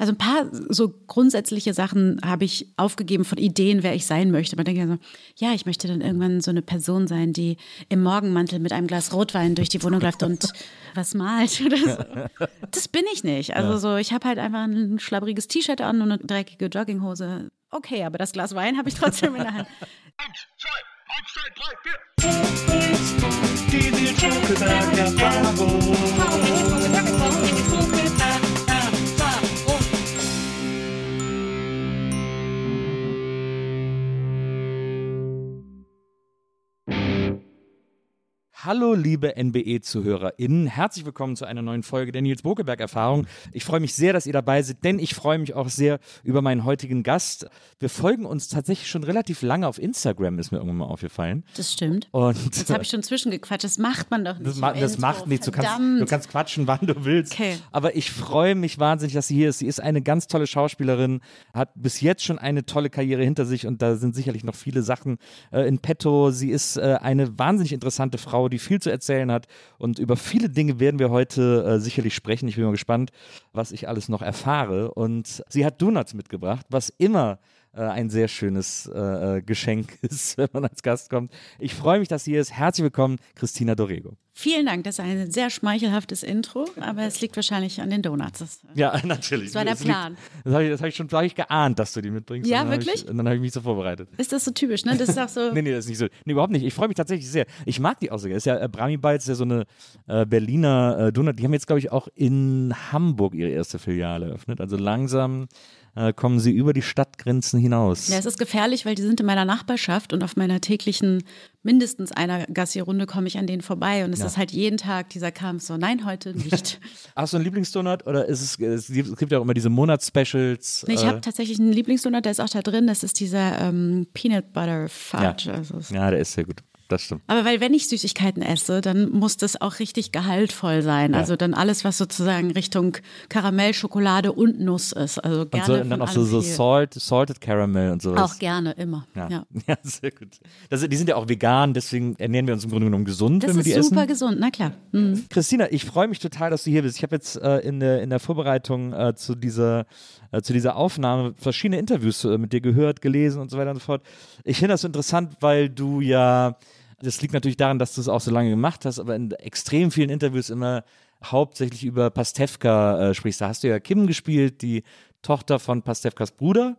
Also ein paar so grundsätzliche Sachen habe ich aufgegeben von Ideen, wer ich sein möchte. Man denkt ja so, ja, ich möchte dann irgendwann so eine Person sein, die im Morgenmantel mit einem Glas Rotwein durch die Wohnung läuft und was malt oder so. Das bin ich nicht. Also so, ich habe halt einfach ein schlabbriges T-Shirt an und eine dreckige Jogginghose. Okay, aber das Glas Wein habe ich trotzdem in der Hand. Hallo, liebe NBE-ZuhörerInnen. Herzlich willkommen zu einer neuen Folge der Nils Bokeberg-Erfahrung. Ich freue mich sehr, dass ihr dabei seid, denn ich freue mich auch sehr über meinen heutigen Gast. Wir folgen uns tatsächlich schon relativ lange auf Instagram, ist mir irgendwann mal aufgefallen. Das stimmt. Und Jetzt habe ich schon zwischengequatscht. Das macht man doch nicht. das, ma das macht nichts. Du kannst, du kannst quatschen, wann du willst. Okay. Aber ich freue mich wahnsinnig, dass sie hier ist. Sie ist eine ganz tolle Schauspielerin, hat bis jetzt schon eine tolle Karriere hinter sich und da sind sicherlich noch viele Sachen äh, in petto. Sie ist äh, eine wahnsinnig interessante Frau, die viel zu erzählen hat und über viele Dinge werden wir heute äh, sicherlich sprechen. Ich bin mal gespannt, was ich alles noch erfahre. Und sie hat Donuts mitgebracht, was immer äh, ein sehr schönes äh, äh, Geschenk ist, wenn man als Gast kommt. Ich freue mich, dass sie hier ist. Herzlich willkommen, Christina Dorego. Vielen Dank, das ist ein sehr schmeichelhaftes Intro, aber es liegt wahrscheinlich an den Donuts. Das, Ja, natürlich. Das war der liegt- Plan. Das habe ich, das hab ich schon hab ich geahnt, dass du die mitbringst. Ja, Und wirklich? Ich, und dann habe ich mich so vorbereitet. ist das so typisch, ne? Das ist auch so. Nee, nee, das ist nicht so. Nee, überhaupt nicht. Ich freue mich tatsächlich sehr. Ich mag die auch sehr. Ist ja äh, Brami ist ja so eine äh, Berliner äh, Donut. Die haben jetzt, glaube ich, auch in Hamburg ihre erste Filiale eröffnet. Also langsam äh, kommen sie über die Stadtgrenzen hinaus. Ja, es ist gefährlich, weil die sind in meiner Nachbarschaft und auf meiner täglichen mindestens einer Gassi-Runde komme ich an denen vorbei und es ist halt jeden Tag dieser Kampf so, nein, heute nicht. Hast du einen Lieblingsdonut oder ist es, es gibt ja auch immer diese Monatsspecials. Nee, ich äh, habe tatsächlich einen Lieblingsdonut, der ist auch da drin, das ist dieser ähm, Peanut Butter Fudge. Also es- ja, der ist sehr gut. Das stimmt. Aber weil wenn ich Süßigkeiten esse, dann muss das auch richtig gehaltvoll sein. Also dann alles, was sozusagen Richtung Karamell, Schokolade und Nuss ist. Also Und, gerne so, und dann auch so, so. Salt, Salted Caramel und sowas. Auch gerne, immer. Ja. Ja. ja, sehr gut. Das, die sind ja auch vegan, deswegen ernähren wir uns im Grunde genommen gesund, Das wenn wir ist die super essen. gesund, na klar. Mhm. Christina, ich freue mich total, dass du hier bist. Ich habe jetzt äh, in, der, in der Vorbereitung äh, zu, dieser, äh, zu dieser Aufnahme verschiedene Interviews äh, mit dir gehört, gelesen und so weiter und so fort. Ich finde das interessant, weil du ja, das liegt natürlich daran, dass du es auch so lange gemacht hast, aber in extrem vielen Interviews immer hauptsächlich über Pastewka äh, sprichst. Da hast du ja Kim gespielt, die Tochter von Pastewkas Bruder.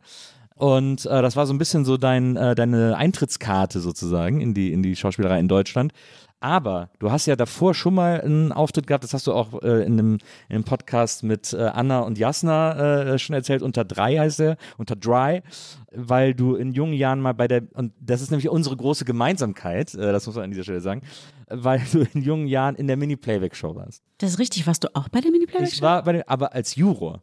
Und äh, das war so ein bisschen so dein, äh, deine Eintrittskarte sozusagen in die, in die Schauspielerei in Deutschland. Aber du hast ja davor schon mal einen Auftritt gehabt, das hast du auch äh, in, einem, in einem Podcast mit äh, Anna und Jasna äh, schon erzählt, unter drei heißt er, unter Dry, weil du in jungen Jahren mal bei der, und das ist nämlich unsere große Gemeinsamkeit, äh, das muss man an dieser Stelle sagen, weil du in jungen Jahren in der Mini-Playback-Show warst. Das ist richtig. Warst du auch bei der Mini-Playback? Ich war bei dem, aber als Juror.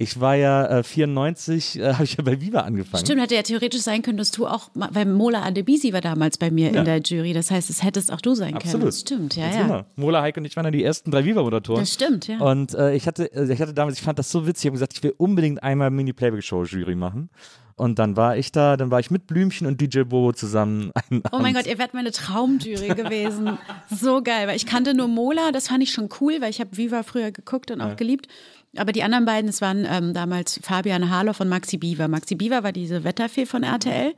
Ich war ja äh, 94, äh, habe ich ja bei Viva angefangen. Stimmt, hätte ja theoretisch sein können, dass du auch, mal- weil Mola Adebisi war damals bei mir Ja. in der Jury. Das heißt, es hättest auch du sein können. Absolut. Das stimmt, ja, Ganz ja. Genau. Mola, Heike und ich waren dann die ersten drei Viva-Moderatoren. Das stimmt, ja. Und äh, ich, hatte, äh, ich hatte damals, ich fand das so witzig, ich habe gesagt, ich will unbedingt einmal Mini-Playback-Show-Jury machen. Und dann war ich da, dann war ich mit Blümchen und DJ Bobo zusammen. Oh mein. Gott, ihr wärt meine Traumjury gewesen. So geil, weil ich kannte nur Mola, das fand ich schon cool, weil ich habe Viva früher geguckt und auch geliebt. Aber die anderen beiden, es waren ähm, damals Fabian Harloff und Maxi Biewer. Maxi Biewer war diese Wetterfee von RTL.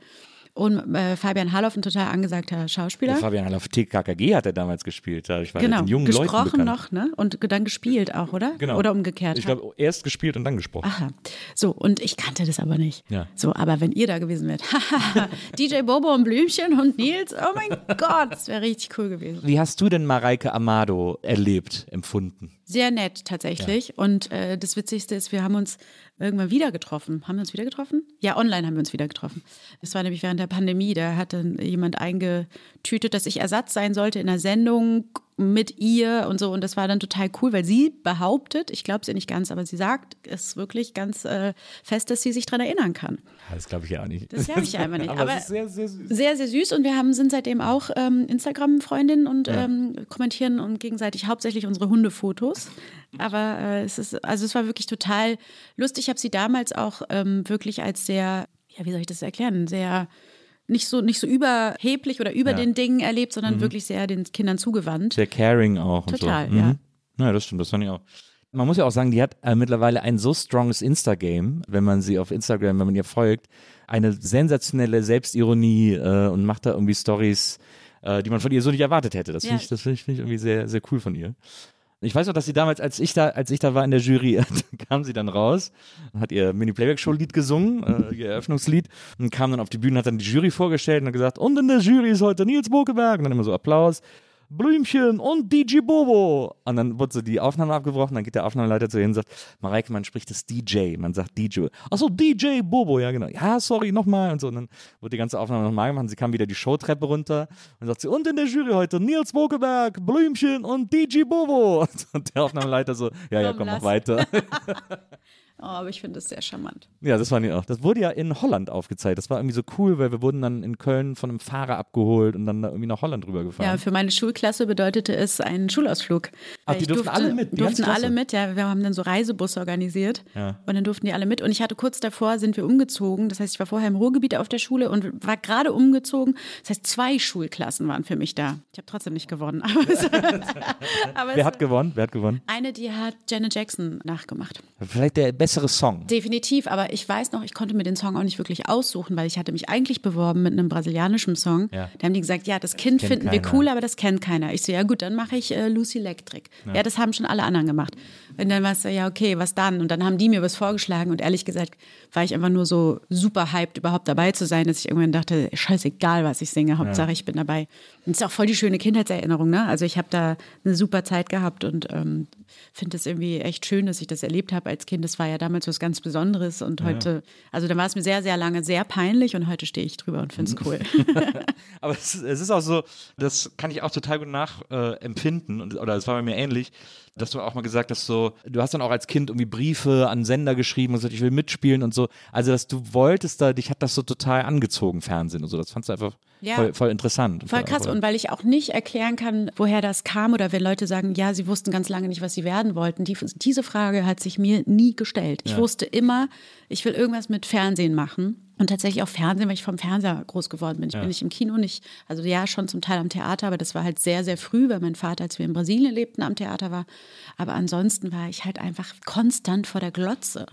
Und äh, Fabian Harloff, ein total angesagter Schauspieler. Der Fabian auf TKKG hat er damals gespielt. Ich war genau, den jungen Leuten gesprochen bekannt. noch, ne? Und dann gespielt auch, oder? Genau. Oder umgekehrt. Ich glaube, erst gespielt und dann gesprochen. Aha. So, und ich kannte das aber nicht. Ja. So, aber wenn ihr da gewesen wärt, haha, DJ Bobo und Blümchen und Nils, oh mein Gott, das wäre richtig cool gewesen. Wie hast du denn Mareike Amado erlebt, empfunden? Sehr nett tatsächlich. Und äh, das Witzigste ist, wir haben uns irgendwann wieder getroffen. Haben wir uns wieder getroffen? Ja, online haben wir uns wieder getroffen. Das war nämlich während der Pandemie. Da hatte jemand eingetütet, dass ich Ersatz sein sollte in einer Sendung mit ihr und so. Und das war dann total cool, weil sie behauptet, ich glaube sie nicht ganz, aber sie sagt es wirklich ganz äh, fest, dass sie sich daran erinnern kann. Das glaube ich ja auch nicht. Das glaube ich einfach nicht. Aber, Aber sehr, sehr süß. Sehr, sehr süß und wir haben, sind seitdem auch ähm, Instagram-Freundinnen und ähm, kommentieren und gegenseitig hauptsächlich unsere Hundefotos. Aber äh, es ist, also es war wirklich total lustig. Ich habe sie damals auch ähm, wirklich als sehr, ja, wie soll ich das erklären, sehr nicht so, nicht so überheblich oder über Ja. den Dingen erlebt, sondern wirklich sehr den Kindern zugewandt. Sehr caring auch. Total, so. ja. Mhm. Ja, das stimmt, das fand ich auch. Man muss ja auch sagen, die hat äh, mittlerweile ein so stronges Insta-Game, wenn man sie auf Instagram, wenn man ihr folgt, eine sensationelle Selbstironie äh, und macht da irgendwie Stories, äh, die man von ihr so nicht erwartet hätte. Das Ja. finde ich, das finde ich, find ich irgendwie sehr, sehr cool von ihr. Ich weiß auch, dass sie damals, als ich da, als ich da war in der Jury, kam sie dann raus, hat ihr Mini-Playback-Show-Lied gesungen, äh, ihr Eröffnungslied, und kam dann auf die Bühne, hat dann die Jury vorgestellt und hat gesagt, und in der Jury ist heute Nils Bokeberg, und dann immer so Applaus. Blümchen und DJ Bobo. Und dann wurde so die Aufnahme abgebrochen, dann geht der Aufnahmeleiter zu ihr und sagt, Mareike, man spricht das DJ, man sagt DJ. Achso, DJ Bobo, ja genau. Ja, sorry, nochmal und so. Und dann wurde die ganze Aufnahme nochmal gemacht und sie kam wieder die Showtreppe runter und sagt sie, und in der Jury heute Nils Bokeberg, Blümchen und DJ Bobo. Und der Aufnahmeleiter so, ja, ja, Komm, mach lass. weiter. Oh, aber ich finde das sehr charmant. Ja, das fand ich auch. Das wurde ja in Holland aufgezeigt. Das war irgendwie so cool, weil wir wurden dann in Köln von einem Fahrer abgeholt und dann da irgendwie nach Holland rübergefahren. Ja, für meine Schulklasse bedeutete es einen Schulausflug. Ach, die durften alle mit, die Durften alle mit, ja. Wir haben dann so Reisebusse organisiert. Ja. Und dann durften die alle mit. Und ich hatte kurz davor, sind wir umgezogen. Das heißt, ich war vorher im Ruhrgebiet auf der Schule und war gerade umgezogen. Das heißt, zwei Schulklassen waren für mich da. Ich habe trotzdem nicht gewonnen. Es, Wer es, hat gewonnen? Wer hat gewonnen? eine, die hat Janet Jackson nachgemacht. Vielleicht der bessere Song. Definitiv, aber ich weiß noch, ich konnte mir den Song auch nicht wirklich aussuchen, weil ich hatte mich eigentlich beworben mit einem brasilianischen Song. Ja. Da haben die gesagt, ja, das Kind finden wir keiner. cool, aber das kennt keiner. Ich so, ja gut, dann mache ich äh, Lucy Electric. Ja. das haben schon alle anderen gemacht. Und dann war es so, ja, okay, was dann? Und dann haben die mir was vorgeschlagen und ehrlich gesagt war ich einfach nur so super hyped, überhaupt dabei zu sein, dass ich irgendwann dachte, scheißegal, was ich singe, Hauptsache ich bin dabei. Und es ist auch voll die schöne Kindheitserinnerung, ne? Also ich habe da eine super Zeit gehabt und ähm, finde es irgendwie echt schön, dass ich das erlebt habe als Kind. Das war ja damals was ganz Besonderes und heute, also da war es mir sehr, sehr lange sehr peinlich und heute stehe ich drüber und finde es cool. Aber es, es ist auch so, das kann ich auch total gut nachempfinden, äh, und, oder es war bei mir ähnlich, dass du auch mal gesagt hast, so, du hast dann auch als Kind irgendwie Briefe an Sender geschrieben und gesagt, ich will mitspielen und so. Also, dass du wolltest da, dich hat das so total angezogen, Fernsehen und so. Das fandst du einfach Ja. voll, voll interessant. Voll krass. Und weil ich auch nicht erklären kann, woher das kam oder wenn Leute sagen, ja, sie wussten ganz lange nicht, was sie werden wollten. Die, diese Frage hat sich mir nie gestellt. Ich wusste immer, ich will irgendwas mit Fernsehen machen. Und tatsächlich auch Fernsehen, weil ich vom Fernseher groß geworden bin. Ich bin nicht im Kino, nicht, also ja, schon zum Teil am Theater, aber das war halt sehr, sehr früh, weil mein Vater, als wir in Brasilien lebten, am Theater war. Aber ansonsten war ich halt einfach konstant vor der Glotze.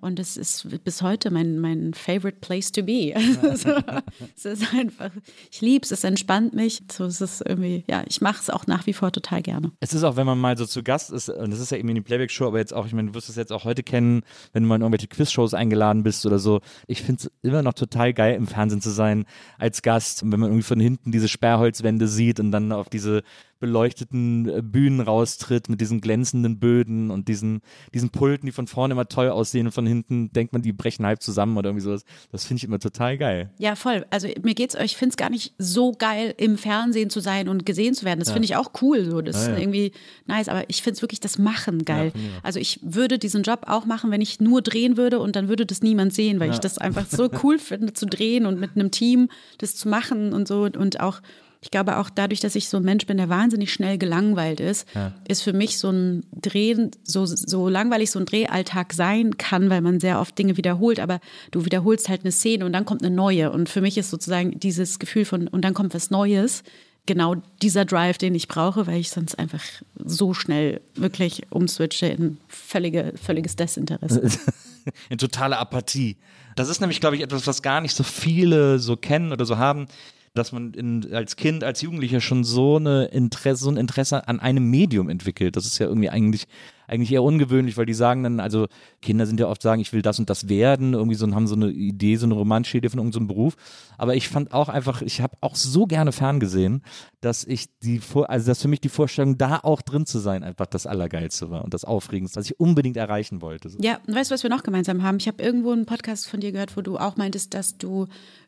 Und es ist bis heute mein, mein favorite place to be. Also, es ist einfach, ich liebe es, es entspannt mich. So es ist irgendwie, ja, ich mache es auch nach wie vor total gerne. Es ist auch, wenn man mal so zu Gast ist, und das ist ja eben die Playback-Show, aber jetzt auch, ich meine, du wirst es jetzt auch heute kennen, wenn du mal in irgendwelche Quiz-Shows eingeladen bist oder so. Ich finde es immer noch total geil, im Fernsehen zu sein als Gast. Und wenn man irgendwie von hinten diese Sperrholzwände sieht und dann auf diese beleuchteten äh, Bühnen raustritt mit diesen glänzenden Böden und diesen, diesen Pulten, die von vorne immer toll aussehen und von hinten denkt man, die brechen halb zusammen oder irgendwie sowas. Das finde ich immer total geil. Ja, voll. Also mir geht's, ich finde es gar nicht so geil, im Fernsehen zu sein und gesehen zu werden. Das finde ich auch cool. So. Das Ja, ja. ist irgendwie nice, aber ich finde es wirklich das Machen geil. also ich würde diesen Job auch machen, wenn ich nur drehen würde und dann würde das niemand sehen, weil ich das einfach so cool finde, zu drehen und mit einem Team das zu machen und so. Und auch, ich glaube auch dadurch, dass ich so ein Mensch bin, der wahnsinnig schnell gelangweilt ist, ist für mich so ein Drehen, so, so langweilig so ein Drehalltag sein kann, weil man sehr oft Dinge wiederholt, aber du wiederholst halt eine Szene und dann kommt eine neue. Und für mich ist sozusagen dieses Gefühl von, und dann kommt was Neues, genau dieser Drive, den ich brauche, weil ich sonst einfach so schnell wirklich umswitche in völlige, völliges Desinteresse. in totale Apathie. Das ist nämlich, glaube ich, etwas, was gar nicht so viele so kennen oder so haben, dass man in, als Kind, als Jugendlicher schon so, eine Interesse, so ein Interesse an einem Medium entwickelt. Das ist ja irgendwie eigentlich eigentlich eher ungewöhnlich, weil die sagen dann, also Kinder sind ja oft sagen, ich will das und das werden, irgendwie so haben so eine Idee, so eine romantische Idee von irgendeinem so Beruf. Aber ich fand auch einfach, ich habe auch so gerne ferngesehen, dass ich die, also dass für mich die Vorstellung, da auch drin zu sein, einfach das Allergeilste war und das Aufregendste, was ich unbedingt erreichen wollte. So. Ja, und weißt du, was wir noch gemeinsam haben? Ich habe irgendwo einen Podcast von dir gehört, wo du auch meintest, dass du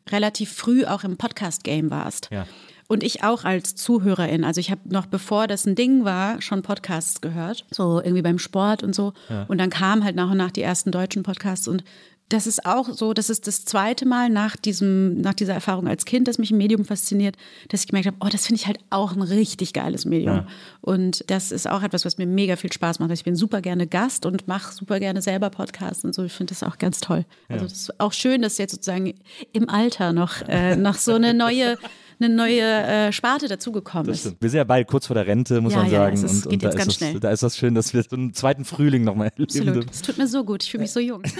relativ früh auch im Podcast-Game warst. Ja. Und ich auch als Zuhörerin. Also ich habe noch bevor das ein Ding war, schon Podcasts gehört. So irgendwie beim Sport und so. Ja. Und dann kamen halt nach und nach die ersten deutschen Podcasts. Und das ist auch so, das ist das zweite Mal nach diesem, nach dieser Erfahrung als Kind, dass mich ein Medium fasziniert, dass ich gemerkt habe, oh, das finde ich halt auch ein richtig geiles Medium. Ja. Und das ist auch etwas, was mir mega viel Spaß macht. Ich bin super gerne Gast und mache super gerne selber Podcasts und so. Ich finde das auch ganz toll. Ja. Also das ist auch schön, dass jetzt sozusagen im Alter noch, äh, noch so eine neue eine neue äh, Sparte dazugekommen ist. Wir sind ja bald kurz vor der Rente, muss ja, man sagen. Ja, es und, geht und jetzt ganz das, schnell. Da ist das schön, dass wir so einen zweiten Frühling nochmal erleben. Absolut. Es tut mir so gut. Ich fühle mich so jung.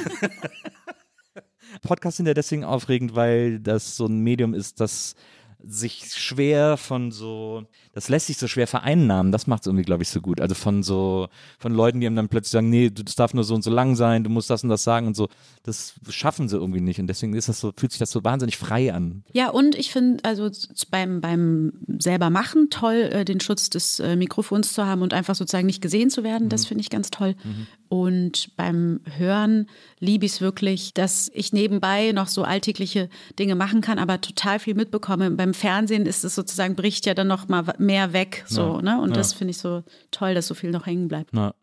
Podcasts sind ja deswegen aufregend, weil das so ein Medium ist, das sich schwer von so, das lässt sich so schwer vereinnahmen, das macht es irgendwie, glaube ich, so gut. Also von so, von Leuten, die einem dann plötzlich sagen, nee, das darf nur so und so lang sein, du musst das und das sagen und so, das schaffen sie irgendwie nicht. Und deswegen ist das so, fühlt sich das so wahnsinnig frei an. Ja, und ich finde, also beim, beim selber machen toll, äh, den Schutz des äh, Mikrofons zu haben und einfach sozusagen nicht gesehen zu werden, mhm. das finde ich ganz toll. Mhm. Und beim Hören liebe ich es wirklich, dass ich nebenbei noch so alltägliche Dinge machen kann, aber total viel mitbekomme. Beim Fernsehen ist es sozusagen, bricht ja dann noch mal mehr weg. So, ja, ne? Und ja. das finde ich so toll, dass so viel noch hängen bleibt. Ja.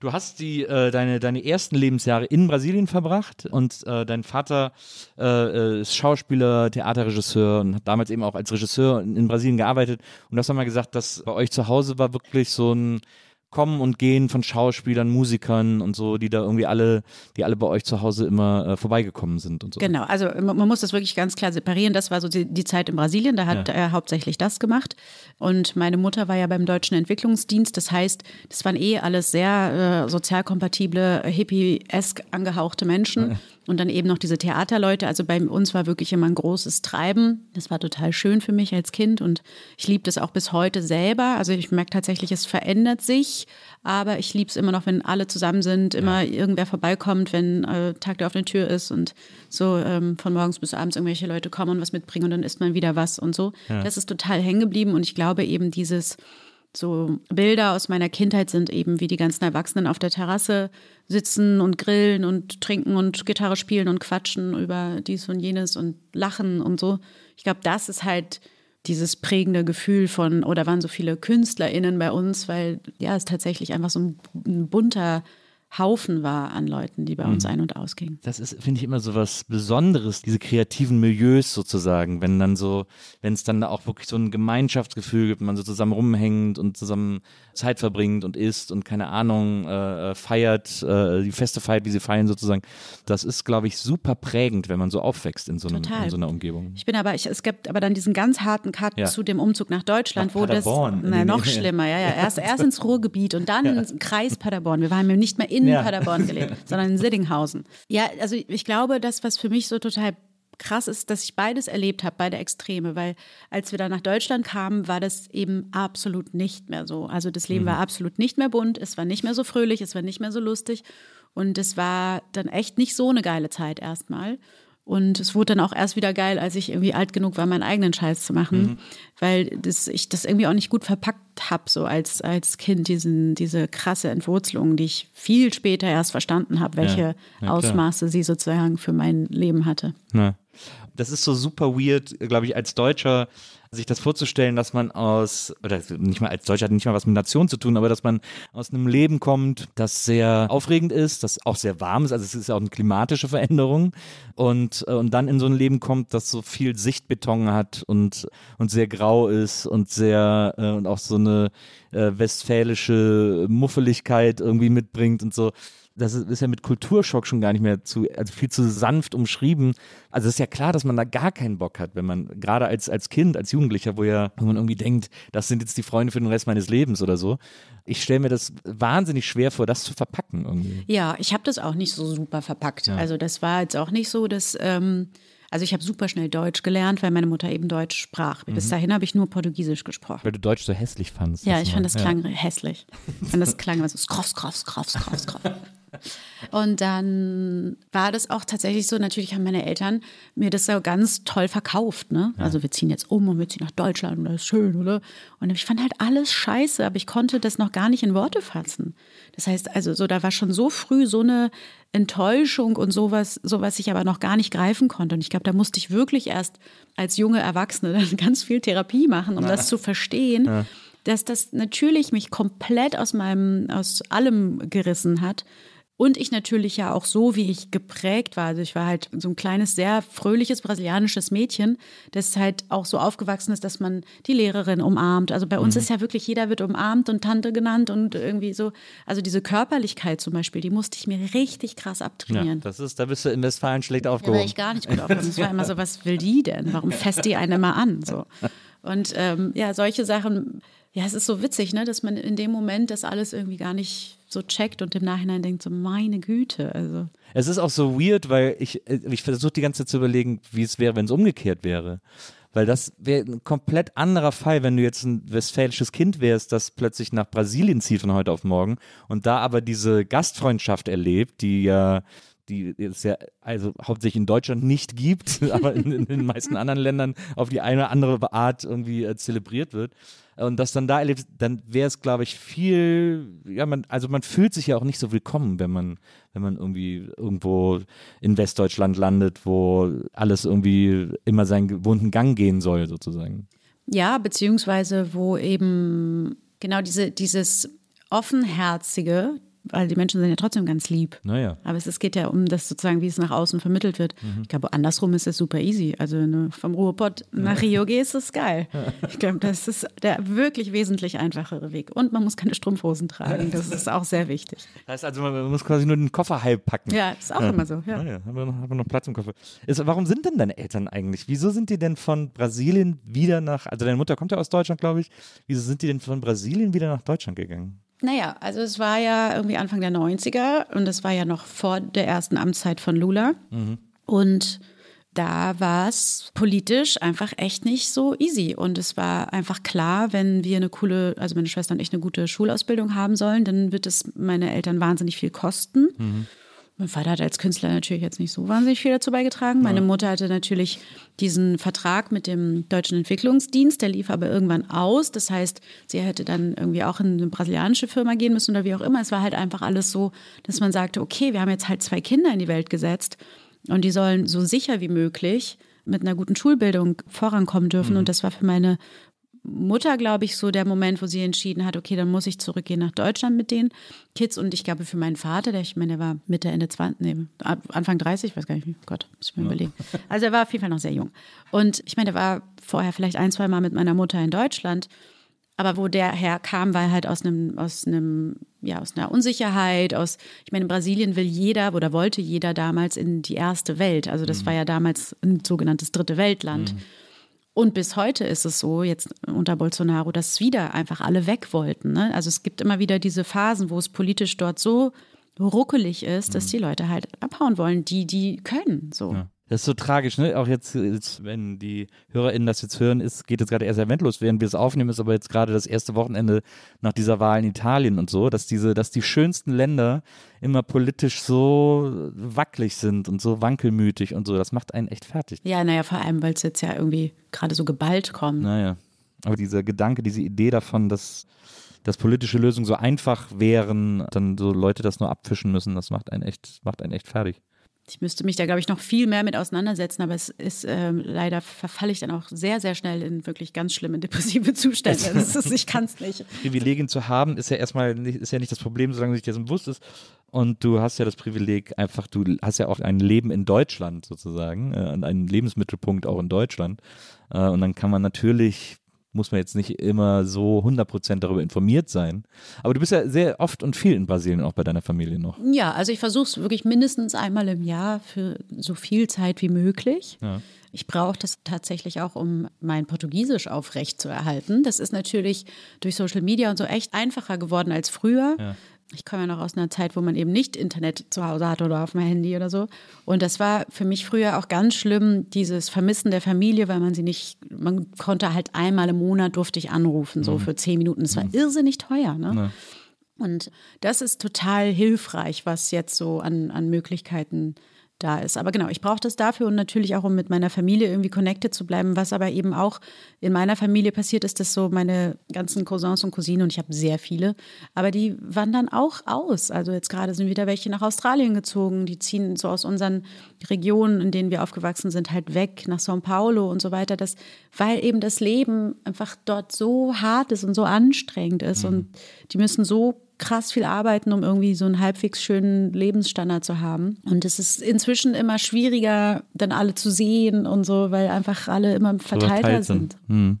Du hast die, äh, deine, deine ersten Lebensjahre in Brasilien verbracht und äh, dein Vater äh, äh ist Schauspieler, Theaterregisseur und hat damals eben auch als Regisseur in, in Brasilien gearbeitet. Und du hast einmal gesagt, dass bei euch zu Hause war wirklich so ein Kommen und Gehen von Schauspielern, Musikern und so, die da irgendwie alle, die alle bei euch zu Hause immer äh, vorbeigekommen sind und so. Genau, also man, man, muss das wirklich ganz klar separieren. Das war so die, die Zeit in Brasilien, da hat ja. er hauptsächlich das gemacht. Und meine Mutter war ja beim Deutschen Entwicklungsdienst. Das heißt, das waren eh alles sehr äh, sozial kompatible, hippie-esk angehauchte Menschen. Ja. Und dann eben noch diese Theaterleute. Also bei uns war wirklich immer ein großes Treiben. Das war total schön für mich als Kind und ich liebe das auch bis heute selber. Also ich merke tatsächlich, es verändert sich, aber ich liebe es immer noch, wenn alle zusammen sind, immer ja. irgendwer vorbeikommt, wenn äh, Tag der offenen Tür ist und so ähm, von morgens bis abends irgendwelche Leute kommen und was mitbringen und dann isst man wieder was und so. Ja. Das ist total hängen geblieben und ich glaube eben dieses so Bilder aus meiner Kindheit sind eben, wie die ganzen Erwachsenen auf der Terrasse sitzen und grillen und trinken und Gitarre spielen und quatschen über dies und jenes und lachen und so. Ich glaube, das ist halt dieses prägende Gefühl von, oder waren so viele KünstlerInnen bei uns, weil ja, es tatsächlich einfach so ein, ein bunter Haufen war an Leuten, die bei uns mhm. ein- und ausgingen. Das ist, finde ich, immer so was Besonderes, diese kreativen Milieus sozusagen, wenn dann so, wenn es dann auch wirklich so ein Gemeinschaftsgefühl gibt, man so zusammen rumhängt und zusammen Zeit verbringt und isst und keine Ahnung, äh, äh feiert, äh, die Feste feiert, wie sie feiern sozusagen. Das ist, glaube ich, super prägend, wenn man so aufwächst in so, einem, in so einer Umgebung. Ich bin aber, ich, es gibt aber dann diesen ganz harten Cut ja. zu dem Umzug nach Deutschland, nach wo das, na, noch schlimmer, ja, ja, erst, erst ins Ruhrgebiet und dann ja. Kreis Paderborn. Wir waren ja nicht mehr in in ja. Paderborn gelebt, sondern in Sittinghausen. Ja, also ich glaube, das, was für mich so total krass ist, dass ich beides erlebt habe, beide Extreme, weil als wir dann nach Deutschland kamen, war das eben absolut nicht mehr so. Also das Leben mhm. war absolut nicht mehr bunt, es war nicht mehr so fröhlich, es war nicht mehr so lustig und es war dann echt nicht so eine geile Zeit erstmal. Und es wurde dann auch erst wieder geil, als ich irgendwie alt genug war, meinen eigenen Scheiß zu machen, mhm. weil das, ich das irgendwie auch nicht gut verpackt habe, so als, als Kind, diesen, diese krasse Entwurzelung, die ich viel später erst verstanden habe, welche ja, ja, Ausmaße sie sozusagen für mein Leben hatte. Ja. Das ist so super weird, glaube ich, als Deutscher sich das vorzustellen, dass man aus, oder nicht mal als Deutscher hat nicht mal was mit Nation zu tun, aber dass man aus einem Leben kommt, das sehr aufregend ist, das auch sehr warm ist, also es ist ja auch eine klimatische Veränderung. Und, äh, und dann in so ein Leben kommt, das so viel Sichtbeton hat und, und sehr grau ist und sehr, äh, und auch so eine äh, westfälische Muffeligkeit irgendwie mitbringt und so das ist, ja mit Kulturschock schon gar nicht mehr zu, also viel zu sanft umschrieben. Also es ist ja klar, dass man da gar keinen Bock hat, wenn man, gerade als, als Kind, als Jugendlicher, wo ja, wo man irgendwie denkt, das sind jetzt die Freunde für den Rest meines Lebens oder so. Ich stelle mir das wahnsinnig schwer vor, das zu verpacken irgendwie. Ja, ich habe das auch nicht so super verpackt. Ja. Also das war jetzt auch nicht so, dass, ähm, also ich habe super schnell Deutsch gelernt, weil meine Mutter eben Deutsch sprach. Bis Mhm. dahin habe ich nur Portugiesisch gesprochen. Weil du Deutsch so hässlich fandst. Ja, ich fand das Ja. klang hässlich. Ich fand das klang immer so skroff, skroff, skroff, skroff, skroff. Und dann war das auch tatsächlich so, natürlich haben meine Eltern mir das so ganz toll verkauft. Ne? Also wir ziehen jetzt um und wir ziehen nach Deutschland und das ist schön, oder? Und ich fand halt alles scheiße, aber ich konnte das noch gar nicht in Worte fassen. Das heißt, also so, da war schon so früh so eine Enttäuschung und sowas, sowas ich aber noch gar nicht greifen konnte. Und ich glaube, da musste ich wirklich erst als junge Erwachsene dann ganz viel Therapie machen, um das zu verstehen dass das natürlich mich komplett aus meinem, aus allem gerissen hat. Und ich natürlich ja auch so, wie ich geprägt war. Also ich war halt so ein kleines, sehr fröhliches brasilianisches Mädchen, das halt auch so aufgewachsen ist, dass man die Lehrerin umarmt. Also bei uns ist ja wirklich, jeder wird umarmt und Tante genannt und irgendwie so. Also diese Körperlichkeit zum Beispiel, die musste ich mir richtig krass Ja, abtrainieren. das ist, da bist du in Westfalen schlecht Ja, aufgehoben. war ich gar nicht gut aufgehoben. Es war immer so, was will die denn? Warum fässt die einen immer an? So. Und ähm, ja, solche Sachen, ja, es ist so witzig, ne, dass man in dem Moment das alles irgendwie gar nicht so checkt und im Nachhinein denkt, so meine Güte. Also Es ist auch so weird, weil ich, äh, ich versuche die ganze Zeit zu überlegen, wie es wäre, wenn es umgekehrt wäre. Weil das wäre ein komplett anderer Fall, wenn du jetzt ein westfälisches Kind wärst, das plötzlich nach Brasilien zieht von heute auf morgen und da aber diese Gastfreundschaft erlebt, die ja die es ja also hauptsächlich in Deutschland nicht gibt, aber in, in den meisten anderen Ländern auf die eine oder andere Art irgendwie äh, zelebriert wird. Und das dann da erlebt, dann wäre es, glaube ich, viel, ja, man, also man fühlt sich ja auch nicht so willkommen, wenn man, wenn man irgendwie irgendwo in Westdeutschland landet, wo alles irgendwie immer seinen gewohnten Gang gehen soll, sozusagen. Ja, beziehungsweise wo eben genau diese, dieses offenherzige, weil die Menschen sind ja trotzdem ganz lieb. Naja. Aber es, es geht ja um das sozusagen, wie es nach außen vermittelt wird. Ich glaube, andersrum ist es super easy. Also wenn du vom Ruhrpott nach Rio gehst, ist geil. Ich glaube, das ist der wirklich wesentlich einfachere Weg. Und man muss keine Strumpfhosen tragen. Das ist auch sehr wichtig. Das heißt also, man muss quasi nur den Koffer halb packen. Ja, ist auch immer so. Ja. Ah ja, haben wir, noch, haben wir noch Platz im Koffer. Ist, warum sind denn deine Eltern eigentlich? Wieso sind die denn von Brasilien wieder nach, also deine Mutter kommt ja aus Deutschland, glaube ich. Wieso sind die denn von Brasilien wieder nach Deutschland gegangen? Naja, also es war ja irgendwie Anfang der 90er und das war ja noch vor der ersten Amtszeit von Lula. Und da war es politisch einfach echt nicht so easy. Und es war einfach klar, wenn wir eine coole, also meine Schwester und ich eine gute Schulausbildung haben sollen, dann wird es meine Eltern wahnsinnig viel kosten. Mein Vater hat als Künstler natürlich jetzt nicht so wahnsinnig viel dazu beigetragen. Meine Mutter hatte natürlich diesen Vertrag mit dem Deutschen Entwicklungsdienst, der lief aber irgendwann aus. Das heißt, sie hätte dann irgendwie auch in eine brasilianische Firma gehen müssen oder wie auch immer. Es war halt einfach alles so, dass man sagte, okay, wir haben jetzt halt zwei Kinder in die Welt gesetzt und die sollen so sicher wie möglich mit einer guten Schulbildung vorankommen dürfen. Und das war für meine Mutter, glaube ich, so der Moment, wo sie entschieden hat, okay, dann muss ich zurückgehen nach Deutschland mit den Kids. Und ich glaube, für meinen Vater, der, ich meine, der war Mitte, Ende 20, nee, Anfang 30, ich weiß gar nicht, wie, Gott, muss ich mir überlegen. Also er war auf jeden Fall noch sehr jung. Und ich meine, der war vorher vielleicht ein, zwei Mal mit meiner Mutter in Deutschland. Aber wo der herkam, war halt aus einem, aus einem, ja, aus einer Unsicherheit, aus, ich meine, in Brasilien will jeder oder wollte jeder damals in die erste Welt. Also das war ja damals ein sogenanntes dritte Weltland. Und bis heute ist es so, jetzt unter Bolsonaro, dass wieder einfach alle weg wollten. Ne? Also es gibt immer wieder diese Phasen, wo es politisch dort so ruckelig ist, dass die Leute halt abhauen wollen, die, die können. So. Das ist so tragisch, ne? Auch jetzt, jetzt, wenn die HörerInnen das jetzt hören, ist, geht es gerade erst eventlos, während wir es aufnehmen, ist aber jetzt gerade das erste Wochenende nach dieser Wahl in Italien und so, dass diese, dass die schönsten Länder immer politisch so wackelig sind und so wankelmütig und so. Das macht einen echt fertig. Ja, naja, vor allem, weil es jetzt ja irgendwie gerade so geballt kommt. Naja. Aber dieser Gedanke, diese Idee davon, dass, dass politische Lösungen so einfach wären, dann so Leute das nur abfischen müssen, das macht einen echt, macht einen echt fertig. Ich müsste mich da, glaube ich, noch viel mehr mit auseinandersetzen, aber es ist ähm, leider verfalle ich dann auch sehr, sehr schnell in wirklich ganz schlimme depressive Zustände. Das ist, ich kann es nicht. Privilegien zu haben, ist ja erstmal nicht, ist ja nicht das Problem, solange sich dessen bewusst ist. Und du hast ja das Privileg, einfach, du hast ja auch ein Leben in Deutschland sozusagen, äh, und einen Lebensmittelpunkt auch in Deutschland. Äh, und dann kann man natürlich muss man jetzt nicht immer so 100% darüber informiert sein. Aber du bist ja sehr oft und viel in Brasilien, auch bei deiner Familie noch. Ja, also ich versuche es wirklich mindestens einmal im Jahr für so viel Zeit wie möglich. Ja. Ich brauche das tatsächlich auch, um mein Portugiesisch aufrecht zu erhalten. Das ist natürlich durch Social Media und so echt einfacher geworden als früher. Ja. Ich komme ja noch aus einer Zeit, wo man eben nicht Internet zu Hause hatte oder auf dem Handy oder so. Und das war für mich früher auch ganz schlimm, dieses Vermissen der Familie, weil man sie nicht, man konnte halt einmal im Monat durfte ich anrufen, so für zehn Minuten. Das war irrsinnig teuer. Ne? Ja. Und das ist total hilfreich, was jetzt so an, an Möglichkeiten da ist. Aber genau, ich brauche das dafür und natürlich auch, um mit meiner Familie irgendwie connected zu bleiben. Was aber eben auch in meiner Familie passiert ist, dass so meine ganzen Cousins und Cousinen, und ich habe sehr viele, aber die wandern auch aus. Also jetzt gerade sind wieder welche nach Australien gezogen, die ziehen so aus unseren Regionen, in denen wir aufgewachsen sind, halt weg nach São Paulo und so weiter. Das, weil eben das Leben einfach dort so hart ist und so anstrengend ist und die müssen so krass viel arbeiten, um irgendwie so einen halbwegs schönen Lebensstandard zu haben. Und es ist inzwischen immer schwieriger, dann alle zu sehen und so, weil einfach alle immer verteilter verteilt sind. Hm.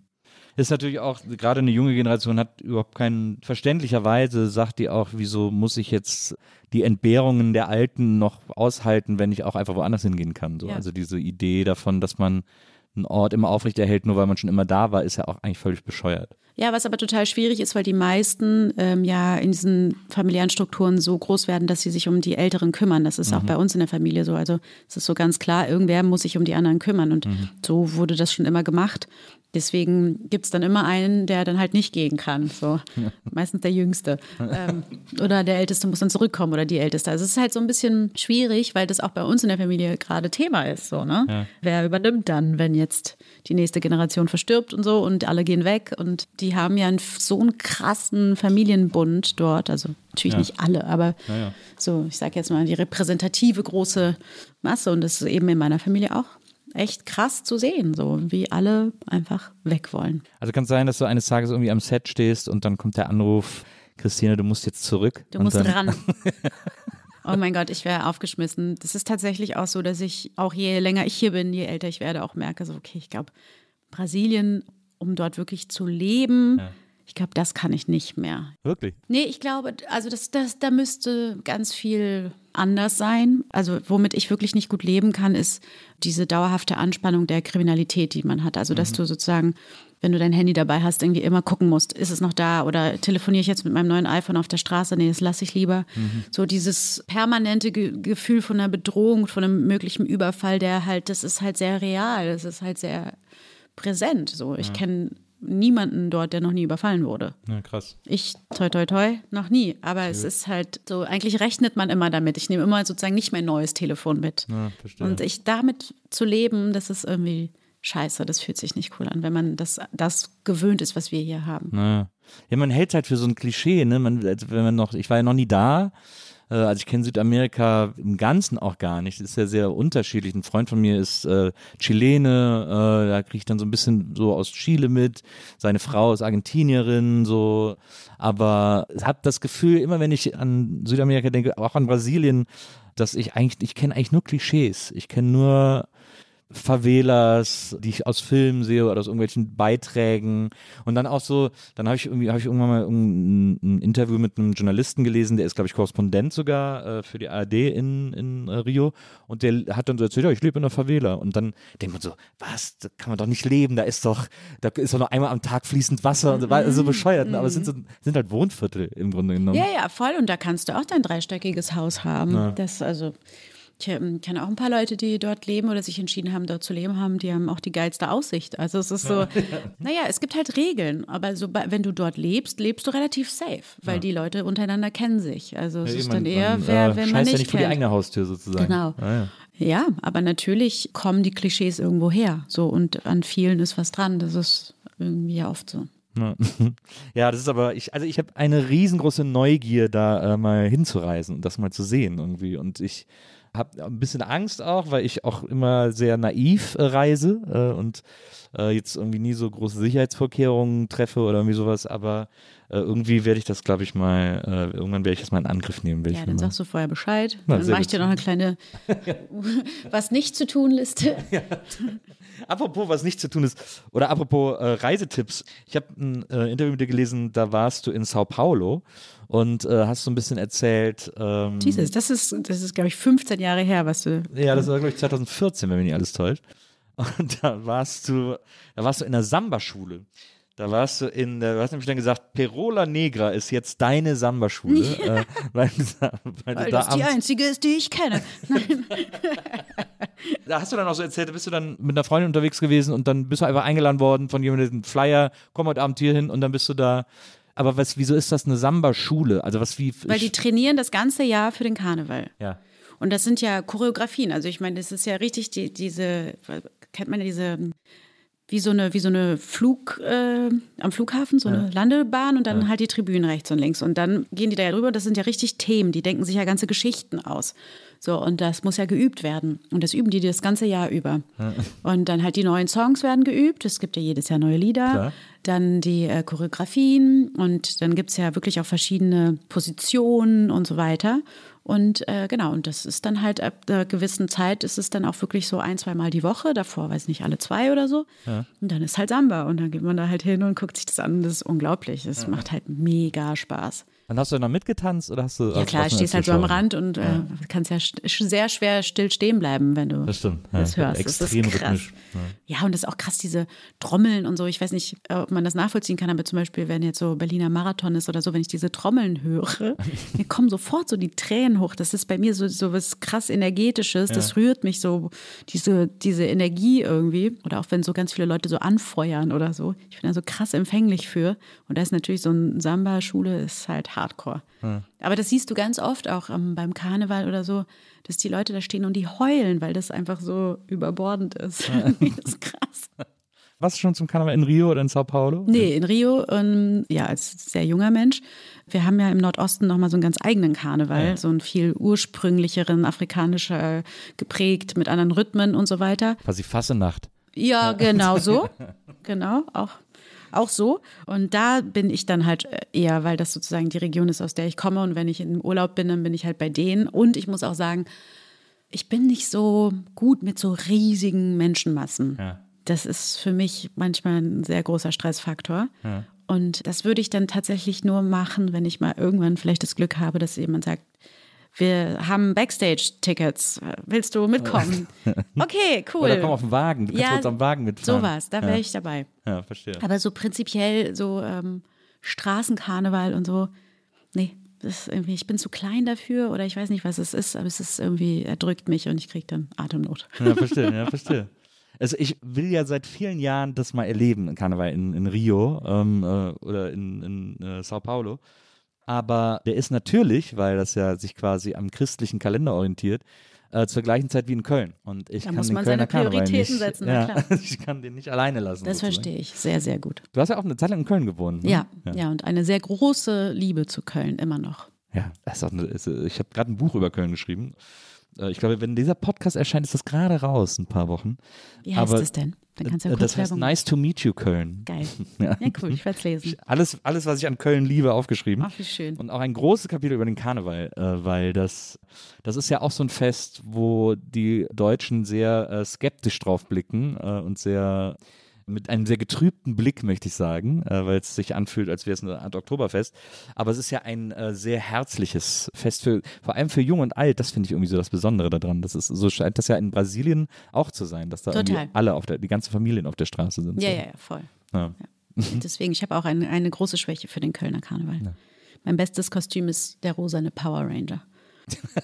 Ist natürlich auch, gerade eine junge Generation hat überhaupt keinen, verständlicherweise sagt die auch, wieso muss ich jetzt die Entbehrungen der Alten noch aushalten, wenn ich auch einfach woanders hingehen kann. So. Ja. Also diese Idee davon, dass man einen Ort immer aufrechterhält, nur weil man schon immer da war, ist ja auch eigentlich völlig bescheuert. Ja, was aber total schwierig ist, weil die meisten ähm, ja in diesen familiären Strukturen so groß werden, dass sie sich um die Älteren kümmern. Das ist auch bei uns in der Familie so. Also es ist so ganz klar, irgendwer muss sich um die anderen kümmern. Und so wurde das schon immer gemacht. Deswegen gibt es dann immer einen, der dann halt nicht gehen kann. So. Meistens der Jüngste. Ähm, oder der Älteste muss dann zurückkommen oder die Älteste. Also es ist halt so ein bisschen schwierig, weil das auch bei uns in der Familie gerade Thema ist. So, ne? Wer übernimmt dann, wenn jetzt die nächste Generation verstirbt und so und alle gehen weg? Und die haben ja einen, so einen krassen Familienbund dort. Also natürlich Ja. nicht alle, aber Ja, ja. so, ich sage jetzt mal, die repräsentative große Masse. Und das ist eben in meiner Familie auch echt krass zu sehen, so wie alle einfach weg wollen. Also kann es sein, dass du eines Tages irgendwie am Set stehst und dann kommt der Anruf, Christine, du musst jetzt zurück. Du musst dann, ran. Oh mein Gott, ich wäre aufgeschmissen. Das ist tatsächlich auch so, dass ich auch je länger ich hier bin, je älter ich werde, auch merke, so, okay, ich glaube, Brasilien, um dort wirklich zu leben, ich glaube, das kann ich nicht mehr. Wirklich? Nee, ich glaube, also das, das, da müsste ganz viel anders sein. Also womit ich wirklich nicht gut leben kann, ist diese dauerhafte Anspannung der Kriminalität, die man hat. Also dass du sozusagen, wenn du dein Handy dabei hast, irgendwie immer gucken musst, ist es noch da oder telefoniere ich jetzt mit meinem neuen iPhone auf der Straße? Nee, das lasse ich lieber. So dieses permanente Ge Gefühl von einer Bedrohung, von einem möglichen Überfall, der halt, das ist halt sehr real, das ist halt sehr präsent. So, ich kenne niemanden dort, der noch nie überfallen wurde. Ja, krass. Ich, toi, toi, toi, noch nie. Aber es ist halt so, eigentlich rechnet man immer damit. Ich nehme immer sozusagen nicht mein neues Telefon mit. Ja, verstehe. Und ich damit zu leben, das ist irgendwie scheiße. Das fühlt sich nicht cool an, wenn man das, das gewöhnt ist, was wir hier haben. Naja. Ja, man hält halt für so ein Klischee, ne? Man, also wenn man noch, ich war ja noch nie da. Äh, also ich kenne Südamerika im Ganzen auch gar nicht. Das ist ja sehr unterschiedlich. Ein Freund von mir ist äh, Chilene, äh, da kriege ich dann so ein bisschen so aus Chile mit. Seine Frau ist Argentinierin, so. Aber ich habe das Gefühl, immer wenn ich an Südamerika denke, auch an Brasilien, dass ich eigentlich, ich kenne eigentlich nur Klischees. Ich kenne nur Favelas, die ich aus Filmen sehe oder aus irgendwelchen Beiträgen. Und dann auch so, dann habe ich irgendwie habe ich irgendwann mal ein, ein Interview mit einem Journalisten gelesen, der ist glaube ich Korrespondent sogar äh, für die ARD in, in äh, Rio. Und der hat dann so erzählt, ja, ich lebe in einer Favela. Und dann denkt man so, was, da kann man doch nicht leben, da ist doch da ist doch noch einmal am Tag fließend Wasser. Und so, so bescheuert, ne? aber es sind so, sind halt Wohnviertel im Grunde genommen. Ja, ja, voll. Und da kannst du auch dein dreistöckiges Haus haben. Das, also, ich ähm, kenne auch ein paar Leute, die dort leben oder sich entschieden haben, dort zu leben haben, die haben auch die geilste Aussicht. Also es ist so, naja, es gibt halt Regeln, aber so, wenn du dort lebst, lebst du relativ safe, weil die Leute untereinander kennen sich. Also es Ja, ist man- dann eher, man, wer, äh, wenn man ja nicht nicht vor die kennt. eigene Haustür sozusagen. Genau. Ah, ja. Ja, aber natürlich kommen die Klischees irgendwo her. So und an vielen ist was dran. Das ist irgendwie ja oft so. Ja. ja, das ist aber, ich, also ich habe eine riesengroße Neugier, da äh, mal hinzureisen und das mal zu sehen irgendwie. Und ich habe ein bisschen Angst auch, weil ich auch immer sehr naiv äh, reise äh, und äh, jetzt irgendwie nie so große Sicherheitsvorkehrungen treffe oder irgendwie sowas. Aber Äh, irgendwie werde ich das, glaube ich, mal, äh, irgendwann werde ich das mal in Angriff nehmen. Ja, dann mal- sagst du vorher Bescheid. Na, dann mache ich gut. dir noch eine kleine Was nicht zu tun Liste. Apropos, was nicht zu tun ist, oder apropos äh, Reisetipps. Ich habe ein äh, Interview mit dir gelesen, da warst du in Sao Paulo und äh, hast so ein bisschen erzählt. Ähm, Jesus, das ist, das ist, glaube ich, 15 Jahre her, was du. Ja, das war, glaube ich, 2014, wenn mich nicht alles täuscht. Und da warst du, da warst du in der Samba-Schule. Da warst du in du hast nämlich dann gesagt, Perola Negra ist jetzt deine Samba-Schule. äh, weil, weil, Weil da das die einzige ist, die ich kenne. Da hast du dann auch so erzählt, da bist du dann mit einer Freundin unterwegs gewesen und dann bist du einfach eingeladen worden von jemandem, einen Flyer, komm heute Abend hier hin und dann bist du da. Aber was, wieso ist das eine Samba-Schule? Also was wie. Weil die trainieren das ganze Jahr für den Karneval. ja. Und das sind ja Choreografien. Also ich meine, das ist ja richtig die, diese, kennt man ja diese, wie so eine, wie so eine Flug, äh, am Flughafen, so eine Landebahn und dann halt die Tribünen rechts und links. Und dann gehen die da ja rüber. Das sind ja richtig Themen. Die denken sich ja ganze Geschichten aus. So, und das muss ja geübt werden. Und das üben die das ganze Jahr über. Und dann halt die neuen Songs werden geübt. Es gibt ja jedes Jahr neue Lieder. Klar. Dann die äh, Choreografien und dann gibt es ja wirklich auch verschiedene Positionen und so weiter. Und äh, genau, und das ist dann halt ab einer gewissen Zeit ist es dann auch wirklich so ein, zweimal die Woche, davor weiß nicht, alle zwei oder so. Und dann ist halt Samba und dann geht man da halt hin und guckt sich das an. Das ist unglaublich. Es macht halt mega Spaß. Dann hast du dann noch mitgetanzt oder hast du. Ja klar, stehst halt so am Rand und äh, kannst ja sehr schwer still stehen bleiben, wenn du Das stimmt. Ja, das hörst. Das Extrem ist krass. rhythmisch. Ja, und das ist auch krass, diese Trommeln und so. Ich weiß nicht, äh, ob man das nachvollziehen kann, aber zum Beispiel, wenn jetzt so Berliner Marathon ist oder so, wenn ich diese Trommeln höre, mir kommen sofort so die Tränen hoch. Das ist bei mir so, so was krass Energetisches. Das rührt mich so, diese, diese Energie irgendwie. Oder auch wenn so ganz viele Leute so anfeuern oder so. Ich bin da so krass empfänglich für. Und da ist natürlich so ein Samba-Schule, ist halt Hardcore. Aber das siehst du ganz oft auch ähm, beim Karneval oder so, dass die Leute da stehen und die heulen, weil das einfach so überbordend ist. das ist krass. Warst du schon zum Karneval in Rio oder in Sao Paulo? Nee, in Rio, ähm, ja, als sehr junger Mensch. Wir haben ja im Nordosten nochmal so einen ganz eigenen Karneval, so einen viel ursprünglicheren, afrikanischer geprägt, mit anderen Rhythmen und so weiter. Quasi Fassenacht. Ja, genau so. genau, auch, auch so. Und da bin ich dann halt eher, weil das sozusagen die Region ist, aus der ich komme. Und wenn ich im Urlaub bin, dann bin ich halt bei denen. Und ich muss auch sagen, ich bin nicht so gut mit so riesigen Menschenmassen. Ja. Das ist für mich manchmal ein sehr großer Stressfaktor. Und das würde ich dann tatsächlich nur machen, wenn ich mal irgendwann vielleicht das Glück habe, dass jemand sagt, wir haben Backstage-Tickets. Willst du mitkommen? Okay, cool. Oder komm auf den Wagen. Du kannst Ja, uns am Wagen mitfahren. Sowas, da wäre ich dabei. Ja, verstehe. Aber so prinzipiell so ähm, Straßenkarneval und so, nee, das ist irgendwie, ich bin zu klein dafür oder ich weiß nicht, was es ist, aber es ist irgendwie, er drückt mich und ich kriege dann Atemnot. Ja, verstehe, ja, verstehe. Also ich will ja seit vielen Jahren das mal erleben, Karneval in, in Rio ähm, äh, oder in, in äh, Sao Paulo. Aber der ist natürlich, weil das ja sich quasi am christlichen Kalender orientiert, äh, zur gleichen Zeit wie in Köln. Und ich Da kann muss den man Kölner seine Karneval Prioritäten nicht, setzen, ja, klar. ich kann den nicht alleine lassen. Das sozusagen. verstehe ich sehr, sehr gut. Du hast ja auch eine Zeit lang in Köln gewohnt. Ne? Ja, ja, und eine sehr große Liebe zu Köln immer noch. Ja, das ist eine, ich habe gerade ein Buch über Köln geschrieben. Äh, Ich glaube, wenn dieser Podcast erscheint, ist das gerade raus, ein paar Wochen. Wie heißt Aber, es denn? Dann kannst du ja Äh, kurz Das heißt Werbung Nice to Meet You Köln. Geil. Ja. Ja, cool, ich werde es lesen. Alles, alles, was ich an Köln liebe, aufgeschrieben. Ach, wie schön. Und auch ein großes Kapitel über den Karneval, äh, weil das, das ist ja auch so ein Fest, wo die Deutschen sehr äh, skeptisch drauf blicken äh, und sehr mit einem sehr getrübten Blick, möchte ich sagen, äh, weil es sich anfühlt, als wäre es eine Art Oktoberfest. Aber es ist ja ein äh, sehr herzliches Fest für, vor allem für Jung und Alt. Das finde ich irgendwie so das Besondere daran. Das ist, so scheint das ja in Brasilien auch zu sein, dass da alle auf der, die ganzen Familien auf der Straße sind. Ja, so. ja, ja, voll. Ja. Deswegen, ich habe auch eine, eine große Schwäche für den Kölner Karneval. Mein bestes Kostüm ist der rosane Power Ranger.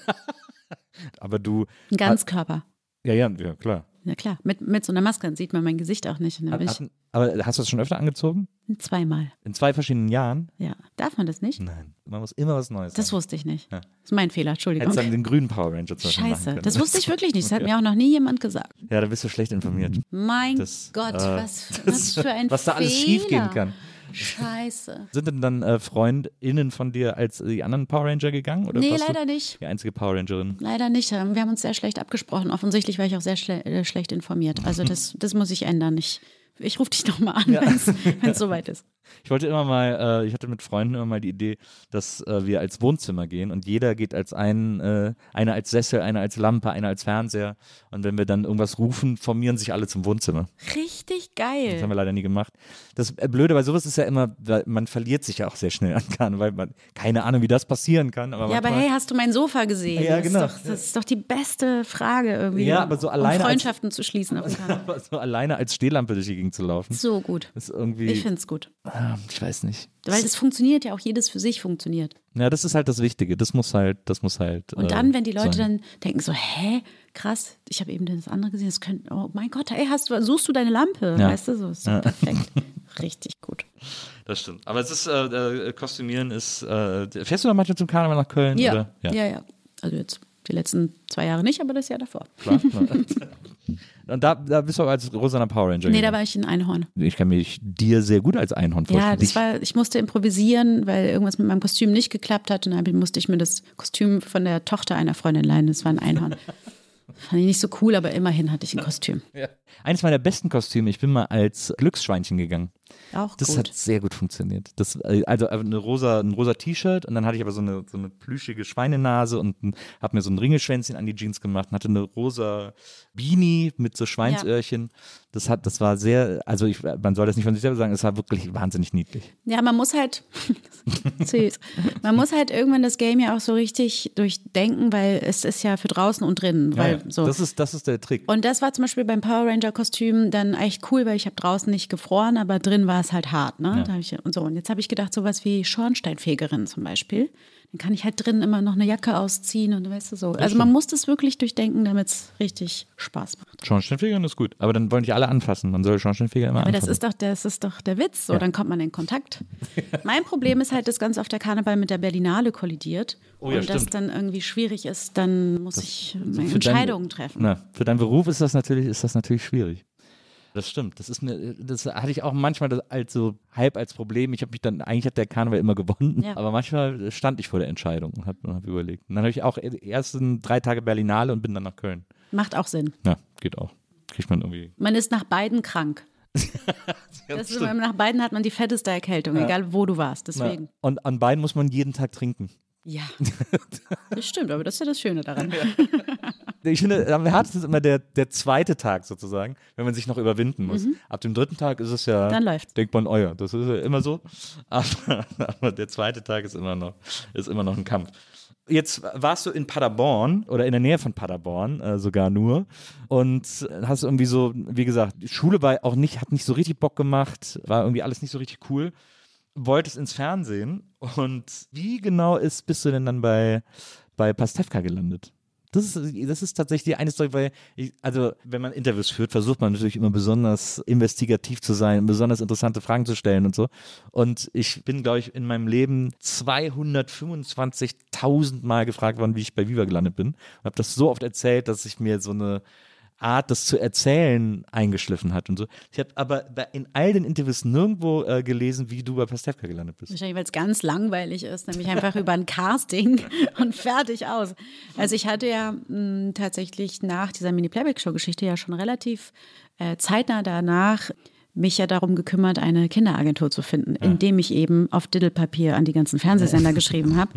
Aber du, Ein Ganzkörper. ja, ja, ja, klar. Ja klar, mit, mit so einer Maske sieht man mein Gesicht auch nicht. Bin ich Hatten- Aber hast du das schon öfter angezogen? zweimal. In zwei verschiedenen Jahren? Ja. Darf man das nicht? Nein. Man muss immer was Neues Das haben. wusste ich nicht. Ja. Das ist mein Fehler, Entschuldigung. Hättest dann den grünen Power Ranger machen Scheiße, das wusste ich wirklich nicht. Das hat mir auch noch nie jemand gesagt. Ja, da bist du schlecht informiert. Mein Das, Gott, äh, was, was für ein was da alles Fehler. schiefgehen kann. Scheiße. Sind denn dann äh, FreundInnen von dir als die anderen Power Ranger gegangen? Oder Nee, leider nicht. Die einzige Power Rangerin. Leider nicht. Wir haben uns sehr schlecht abgesprochen. Offensichtlich war ich auch sehr schle äh, schlecht informiert. Also das, das muss ich ändern. Ich, ich rufe dich doch mal an, wenn es soweit ist. Ich wollte immer mal, äh, ich hatte mit Freunden immer mal die Idee, dass äh, wir als Wohnzimmer gehen und jeder geht als ein, äh, einer als Sessel, einer als Lampe, einer als Fernseher. Und wenn wir dann irgendwas rufen, formieren sich alle zum Wohnzimmer. Richtig Das haben geil. wir leider nie gemacht. Das äh, Blöde bei sowas ist ja immer, weil man verliert sich ja auch sehr schnell an Karneval. Man, keine Ahnung, wie das passieren kann. Aber Ja, aber hey, hast du mein Sofa gesehen? Ja, das, genau. ist doch, das ist doch die beste Frage irgendwie, Ja, aber so alleine um als- Freundschaften zu schließen auf aber so alleine als Stehlampe durch die Gegend zu laufen, So gut. ist irgendwie, Ich finde es gut. Ah, ich weiß nicht. Weil das funktioniert ja auch, jedes für sich funktioniert. Ja, das ist halt das Wichtige. Das muss halt, das muss halt. Und äh, dann, wenn die Leute sein. dann denken so, hä, krass, ich habe eben das andere gesehen, das könnte, oh mein Gott, ey, hast du, suchst du deine Lampe? Ja. Weißt du, so ist so perfekt. Richtig gut. Das stimmt. Aber es ist, äh, äh, Kostümieren ist, äh, fährst du noch manchmal zum Karneval nach Köln? Ja, Oder? ja, ja, Also jetzt die letzten zwei Jahre nicht, aber das Jahr davor. Klar, klar. Und da, da bist du als rosaner Power Ranger. Nee, da gegangen. war ich in Einhorn. ich kann mich dir sehr gut als Einhorn vorstellen. Ja, das Dich- war, ich musste improvisieren, weil irgendwas mit meinem Kostüm nicht geklappt hat. Und dann musste ich mir das Kostüm von der Tochter einer Freundin leihen. Das war ein Einhorn. Fand ich nicht so cool, aber immerhin hatte ich ein Kostüm. Eines meiner besten Kostüme, ich bin mal als Glücksschweinchen gegangen. Auch Das gut. hat sehr gut funktioniert. Das, äh, also eine rosa, ein rosa T-Shirt und dann hatte ich aber so eine, so eine plüschige Schweinenase und habe mir so ein Ringelschwänzchen an die Jeans gemacht und hatte eine rosa Beanie mit so Schweinsöhrchen. Das hat, das war sehr, also ich, man soll das nicht von sich selber sagen, es war wirklich wahnsinnig niedlich. Ja, man muss halt, süß, man muss halt irgendwann das Game ja auch so richtig durchdenken, weil es ist ja für draußen und drinnen. Weil Ja, ja. so. Das ist, das ist der Trick. Und das war zum Beispiel beim Power Ranger Kostüm dann echt cool, weil ich habe draußen nicht gefroren, aber drin war es halt hart, ne? Hab ich, und so. Und jetzt habe ich gedacht, sowas wie Schornsteinfegerin zum Beispiel. Dann kann ich halt drin immer noch eine Jacke ausziehen und weißt du so. Also man muss das wirklich durchdenken, damit es richtig Spaß macht. Schornsteinfeger ist gut. Aber dann wollen die alle anfassen. Man soll Schornsteinfeger immer Aber das anfassen. ist doch, das ist doch der Witz. So, dann kommt man in Kontakt. mein Problem ist halt, dass ganz oft der Karneval mit der Berlinale kollidiert. Oh ja, und das stimmt. dann irgendwie schwierig ist, dann muss ich meine Für Entscheidungen dein, treffen. Na, für deinen Beruf ist das natürlich, ist das natürlich schwierig. Das stimmt. Das ist mir, das hatte ich auch manchmal das als so halb als Problem. Ich habe mich dann, eigentlich hat der Karneval immer gewonnen, Ja. aber manchmal stand ich vor der Entscheidung und habe hab überlegt. Und dann habe ich auch die ersten drei Tage Berlinale und bin dann nach Köln. Macht auch Sinn. Ja, geht auch. Kriegt man irgendwie. Man ist nach beiden krank. das ist, nach beiden hat man die fetteste Erkältung, egal wo du warst. Deswegen. Ja. Und an beiden muss man jeden Tag trinken. Ja. Das stimmt, aber das ist ja das Schöne daran. Ich finde, am härtesten ist immer der, der zweite Tag sozusagen, wenn man sich noch überwinden muss. Ab dem dritten Tag ist es ja, Mhm. Dann läuft's. denkt man, ja, das ist ja immer so. Aber, aber der zweite Tag ist immer noch, ist immer noch ein Kampf. Jetzt warst du in Paderborn oder in der Nähe von Paderborn äh, sogar nur und hast irgendwie so, wie gesagt, die Schule war auch nicht, hat nicht so richtig Bock gemacht, war irgendwie alles nicht so richtig cool. Wolltest ins Fernsehen und wie genau ist, bist du denn dann bei, bei Pastewka gelandet? Das ist, das ist tatsächlich eine Story, weil ich, also wenn man Interviews führt, versucht man natürlich immer besonders investigativ zu sein, besonders interessante Fragen zu stellen und so. Und ich bin, glaube ich, in meinem Leben 225.000 Mal gefragt worden, wie ich bei Viva gelandet bin. Und habe das so oft erzählt, dass ich mir so eine Art, das zu erzählen, eingeschliffen hat und so. Ich habe aber in all den Interviews nirgendwo äh, gelesen, wie du bei Pastewka gelandet bist. Wahrscheinlich, weil es ganz langweilig ist, nämlich einfach über ein Casting und fertig aus. Also ich hatte ja mh, tatsächlich nach dieser Mini-Playback-Show-Geschichte ja schon relativ äh, zeitnah danach mich ja darum gekümmert, eine Kinderagentur zu finden, indem ich eben auf Diddlepapier an die ganzen Fernsehsender geschrieben habe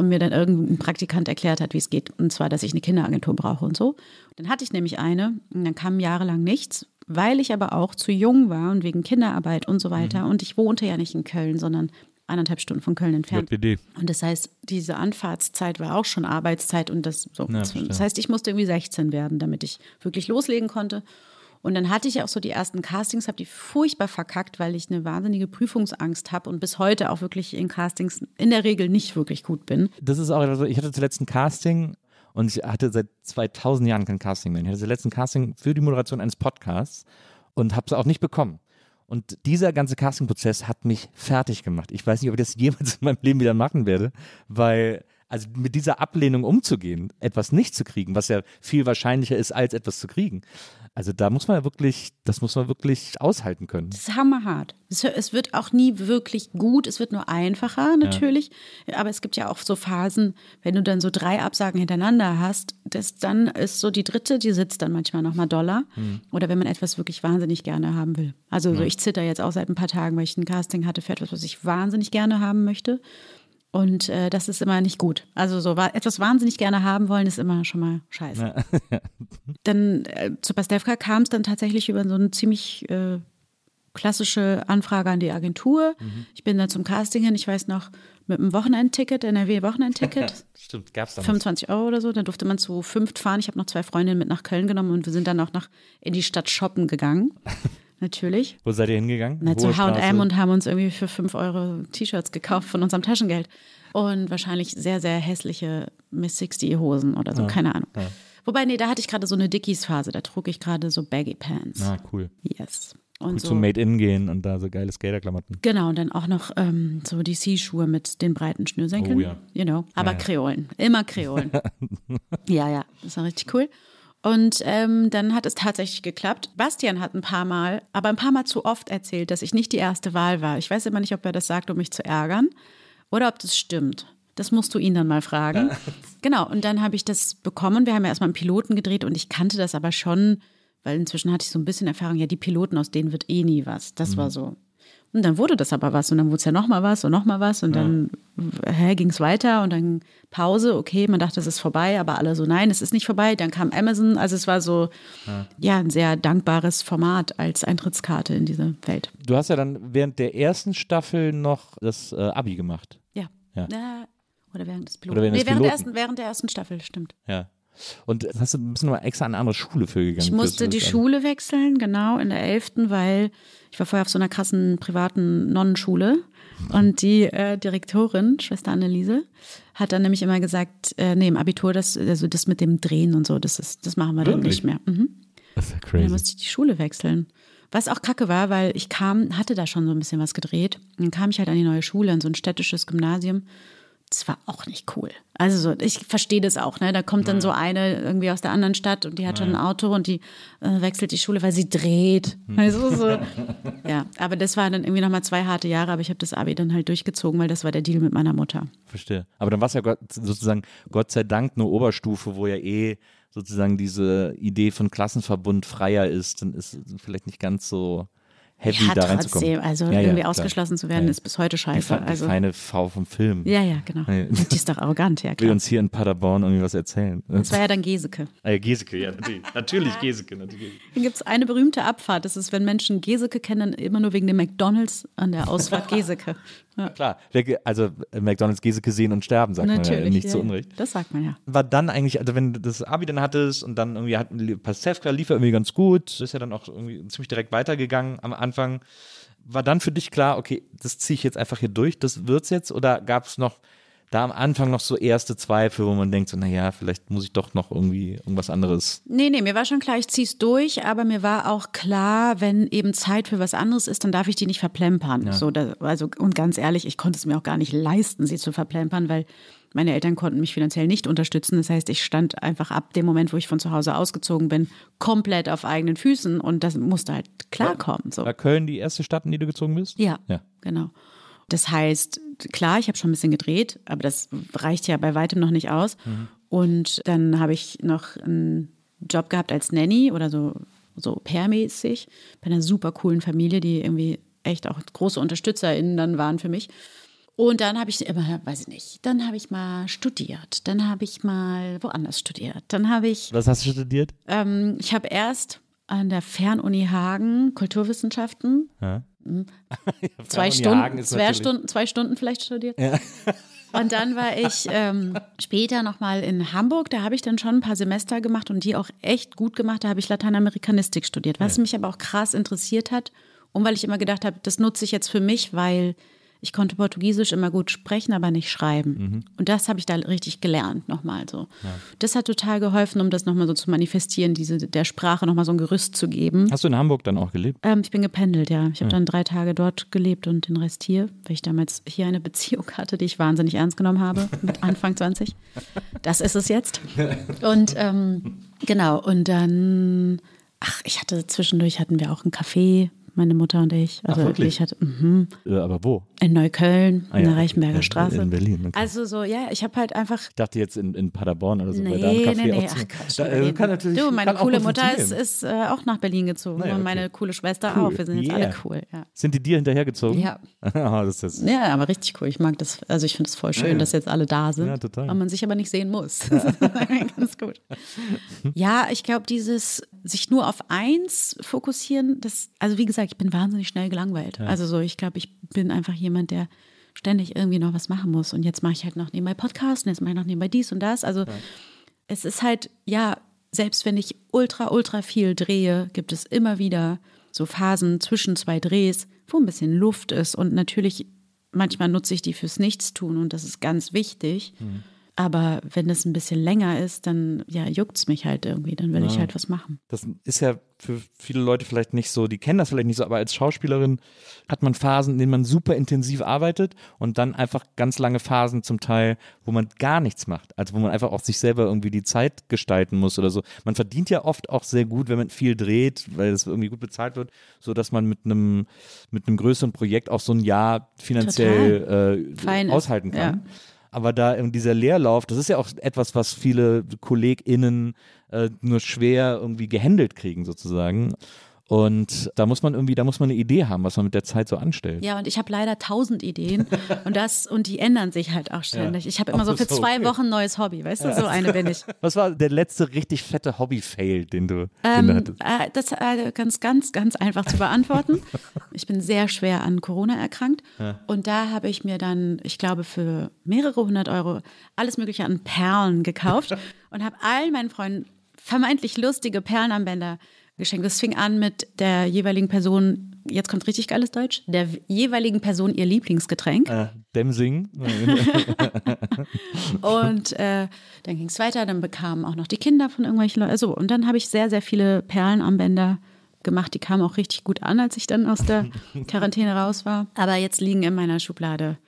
und mir dann irgendein Praktikant erklärt hat, wie es geht. Und zwar, dass ich eine Kinderagentur brauche und so. Dann hatte ich nämlich eine und dann kam jahrelang nichts, weil ich aber auch zu jung war und wegen Kinderarbeit und so weiter. Und ich wohnte ja nicht in Köln, sondern anderthalb Stunden von Köln entfernt. JPD. Und das heißt, diese Anfahrtszeit war auch schon Arbeitszeit und das so. Ja, das heißt, ich musste irgendwie 16 werden, damit ich wirklich loslegen konnte. Und dann hatte ich auch so die ersten Castings, habe die furchtbar verkackt, weil ich eine wahnsinnige Prüfungsangst habe und bis heute auch wirklich in Castings in der Regel nicht wirklich gut bin. Das ist auch, also ich hatte zuletzt ein Casting und ich hatte seit 2000 Jahren kein Casting mehr. Ich hatte zuletzt ein Casting für die Moderation eines Podcasts und habe es auch nicht bekommen. Und dieser ganze Castingprozess hat mich fertig gemacht. Ich weiß nicht, ob ich das jemals in meinem Leben wieder machen werde, weil Also mit dieser Ablehnung umzugehen, etwas nicht zu kriegen, was ja viel wahrscheinlicher ist, als etwas zu kriegen. Also da muss man ja wirklich, das muss man wirklich aushalten können. Das ist hammerhart. Es, wird auch nie wirklich gut, es wird nur einfacher natürlich. Aber es gibt ja auch so Phasen, wenn du dann so drei Absagen hintereinander hast, das, dann ist so die dritte, die sitzt dann manchmal nochmal doller. Oder wenn man etwas wirklich wahnsinnig gerne haben will. Also so, ich zitter jetzt auch seit ein paar Tagen, weil ich ein Casting hatte für etwas, was ich wahnsinnig gerne haben möchte. Und äh, das ist immer nicht gut. Also so wa- etwas wahnsinnig gerne haben wollen, ist immer schon mal scheiße. Dann äh, zu Pastewka kam es dann tatsächlich über so eine ziemlich äh, klassische Anfrage an die Agentur. Ich bin da zum Casting hin, ich weiß noch, mit einem Wochenendticket, NRW-Wochenendticket. Stimmt, gab's damals. 25 Euro oder so, dann durfte man zu fünft fahren. Ich habe noch zwei Freundinnen mit nach Köln genommen und wir sind dann auch nach in die Stadt shoppen gegangen. Natürlich. Wo seid ihr hingegangen? Na, zu? H&M und haben uns irgendwie für 5 Euro T-Shirts gekauft von unserem Taschengeld. Und wahrscheinlich sehr, sehr hässliche Miss 60 Hosen oder so, keine Ahnung. Wobei, nee, da hatte ich gerade so eine Dickies-Phase. Da trug ich gerade so Baggy Pants. Ah, cool. Yes. Und Gut so, zum Made-In gehen und da so geile Skaterklamotten. Genau, und dann auch noch ähm, so die C-Schuhe mit den breiten Schnürsenkeln. Oh ja. You know, aber Kreolen. Immer Kreolen. ja, ja, das war richtig cool. Und ähm, dann hat es tatsächlich geklappt. Bastian hat ein paar Mal, aber ein paar Mal zu oft erzählt, dass ich nicht die erste Wahl war. Ich weiß immer nicht, ob er das sagt, um mich zu ärgern oder ob das stimmt. Das musst du ihn dann mal fragen. Genau, und dann habe ich das bekommen. Wir haben ja erstmal einen Piloten gedreht und ich kannte das aber schon, weil inzwischen hatte ich so ein bisschen Erfahrung, ja, die Piloten, aus denen wird eh nie was. Das war so. Und dann wurde das aber was und dann wurde es ja nochmal was und nochmal was und dann hä, ging es weiter und dann Pause, okay, man dachte, es ist vorbei, aber alle so, nein, es ist nicht vorbei. Dann kam Amazon, also es war so, ja, ein sehr dankbares Format als Eintrittskarte in diese Welt. Du hast ja dann während der ersten Staffel noch das äh, Abi gemacht. Ja. Ja. Oder während des Piloten. Oder während nee, während, der Piloten. ersten, während der ersten Staffel, stimmt. Ja. Und hast du ein bisschen mal extra an eine andere Schule für gegangen? Ich musste die Schule wechseln, genau, in der 11., weil ich war vorher auf so einer krassen privaten Nonnenschule. Und die äh, Direktorin, Schwester Anneliese, hat dann nämlich immer gesagt, äh, nee, im Abitur, das, also das mit dem Drehen und so, das, ist, das machen wir dann Wirklich? nicht mehr. Mhm. Das ist ja Und dann crazy. musste ich die Schule wechseln. Was auch kacke war, weil ich kam, hatte da schon so ein bisschen was gedreht. Und dann kam ich halt an die neue Schule, an so ein städtisches Gymnasium. Das war auch nicht cool. Also so, ich verstehe das auch, ne? Da kommt dann so eine irgendwie aus der anderen Stadt und die hat schon ein Auto und die äh, wechselt die Schule, weil sie dreht. Also so. Ja, aber das waren dann irgendwie nochmal zwei harte Jahre, aber ich habe das Abi dann halt durchgezogen, weil das war der Deal mit meiner Mutter. Verstehe. Aber dann war es ja Gott, sozusagen Gott sei Dank eine Oberstufe, wo ja eh sozusagen diese Idee von Klassenverbund freier ist. Dann ist es vielleicht nicht ganz so heavy Ja, da reinzukommen. trotzdem, also Ja, ja, irgendwie klar. ausgeschlossen zu werden, ist bis heute Die, scheiße. die Also, feine Frau vom Film. ja, ja, genau. Die ist doch arrogant, ja Will klar. uns hier in Paderborn irgendwie was erzählen. Das war ja dann Geseke. Ah, ja, Geseke, ja, natürlich. natürlich Geseke. Natürlich. Dann gibt es eine berühmte Abfahrt. Das ist, wenn Menschen Geseke kennen, immer nur wegen dem McDonalds an der Ausfahrt Geseke. Ja, Klar, also äh, McDonalds Geseke sehen und sterben, sagt man ja natürlich. nicht ja, zu. Unrecht. Das sagt man ja. war dann eigentlich, also wenn du das Abi dann hattest und dann irgendwie hat Pastewka lief ja irgendwie ganz gut, ist ja dann auch irgendwie ziemlich direkt weitergegangen am Anfang. War dann für dich klar, okay, das ziehe ich jetzt einfach hier durch, das wird's jetzt? Oder gab es noch da am Anfang noch so erste Zweifel, wo man denkt, so, naja, vielleicht muss ich doch noch irgendwie irgendwas anderes. Nee, nee, mir war schon klar, ich zieh's durch, aber mir war auch klar, wenn eben Zeit für was anderes ist, dann darf ich die nicht verplempern. So, da, also, und ganz ehrlich, ich konnte es mir auch gar nicht leisten, sie zu verplempern, weil meine Eltern konnten mich finanziell nicht unterstützen. Das heißt, ich stand einfach ab dem Moment, wo ich von zu Hause ausgezogen bin, komplett auf eigenen Füßen und das musste halt klarkommen. So. War Köln die erste Stadt, in die du gezogen bist? Ja, Ja. genau. Das heißt, klar, ich habe schon ein bisschen gedreht, aber das reicht ja bei weitem noch nicht aus. Und dann habe ich noch einen Job gehabt als Nanny oder so, so Pair-mäßig bei einer super coolen Familie, die irgendwie echt auch große UnterstützerInnen dann waren für mich. Und dann habe ich immer, weiß ich nicht, dann habe ich mal studiert, dann habe ich mal woanders studiert, dann habe ich Was hast du studiert? ähm, ich habe erst an der Fernuni Hagen Kulturwissenschaften Ja. zwei Fernuni Stunden, zwei Stunden, zwei Stunden vielleicht studiert. Und dann war ich ähm, später nochmal in Hamburg. Da habe ich dann schon ein paar Semester gemacht und die auch echt gut gemacht. Da habe ich Lateinamerikanistik studiert, was mich aber auch krass interessiert hat. Und weil ich immer gedacht habe, das nutze ich jetzt für mich, weil ich konnte Portugiesisch immer gut sprechen, aber nicht schreiben. Mhm. Und das habe ich da richtig gelernt nochmal so. Das hat total geholfen, um das nochmal so zu manifestieren, diese der Sprache nochmal so ein Gerüst zu geben. Hast du in Hamburg dann auch gelebt? Ähm, ich bin gependelt, ja. Ich habe dann drei Tage dort gelebt und den Rest hier, weil ich damals hier eine Beziehung hatte, die ich wahnsinnig ernst genommen habe, mit Anfang 20. Das ist es jetzt. Und ähm, genau, und dann, ach, ich hatte zwischendurch hatten wir auch einen Café, meine Mutter und ich. Also wirklich? ich hatte mhm, aber wo? in Neukölln, Ah in ja, der Reichenberger in- Straße. in Berlin, okay. Also so, ja, ich habe halt einfach Ich dachte jetzt in, in Paderborn oder so. Nee, da nee, nee, ach Quatsch. da, äh, kann natürlich, du, meine coole Mutter ist, ist äh, auch nach Berlin gezogen Naja, und okay. meine coole Schwester Cool. auch. Wir sind jetzt Yeah. alle cool, ja. Sind die dir hinterhergezogen? Ja. Ah, das ist Ja, aber richtig cool. Ich mag das, also ich finde es voll schön, dass jetzt alle da sind. Ja, total. Und man sich aber nicht sehen muss. Ganz gut. Ja, ich glaube, dieses sich nur auf eins fokussieren, das, also wie gesagt, ich bin wahnsinnig schnell gelangweilt. Also so, ich glaube, ich bin einfach jemand, der ständig irgendwie noch was machen muss. Und jetzt mache ich halt noch nebenbei Podcast und jetzt mache ich noch nebenbei dies und das. Also es ist halt, ja, selbst wenn ich ultra, ultra viel drehe, gibt es immer wieder so Phasen zwischen zwei Drehs, wo ein bisschen Luft ist. Und natürlich, manchmal nutze ich die fürs Nichtstun und das ist ganz wichtig. Aber wenn es ein bisschen länger ist, dann ja, juckt es mich halt irgendwie. Dann will ich halt was machen. Das ist ja für viele Leute vielleicht nicht so, die kennen das vielleicht nicht so, aber als Schauspielerin hat man Phasen, in denen man super intensiv arbeitet und dann einfach ganz lange Phasen zum Teil, wo man gar nichts macht. Also wo man einfach auch sich selber irgendwie die Zeit gestalten muss oder so. Man verdient ja oft auch sehr gut, wenn man viel dreht, weil es irgendwie gut bezahlt wird, so dass man mit einem mit einem größeren Projekt auch so ein Jahr finanziell äh, aushalten kann. ja. Aber da in dieser Leerlauf, das ist ja auch etwas, was viele KollegInnen äh, nur schwer irgendwie gehandelt kriegen, sozusagen. Und da muss man irgendwie, da muss man eine Idee haben, was man mit der Zeit so anstellt. Ja, und ich habe leider tausend Ideen und das und die ändern sich halt auch ständig. Ich habe immer Ach, so für zwei okay. Wochen ein neues Hobby, weißt du? So eine bin ich. Was war der letzte richtig fette Hobby-Fail, den du, den du Ähm, hattest? äh, das äh, ganz, ganz, ganz einfach zu beantworten. Ich bin sehr schwer an Corona erkrankt und da habe ich mir dann, ich glaube, für mehrere hundert Euro alles Mögliche an Perlen gekauft und habe allen meinen Freunden vermeintlich lustige Perlenarmbänder geschenkt. Das fing an mit der jeweiligen Person, jetzt kommt richtig geiles Deutsch, der jeweiligen Person ihr Lieblingsgetränk. Äh, Demsing? Und äh, dann ging es weiter, dann bekamen auch noch die Kinder von irgendwelchen Leuten. Also, und dann habe ich sehr, sehr viele Perlenarmbänder gemacht. Die kamen auch richtig gut an, als ich dann aus der Quarantäne raus war. Aber jetzt liegen in meiner Schublade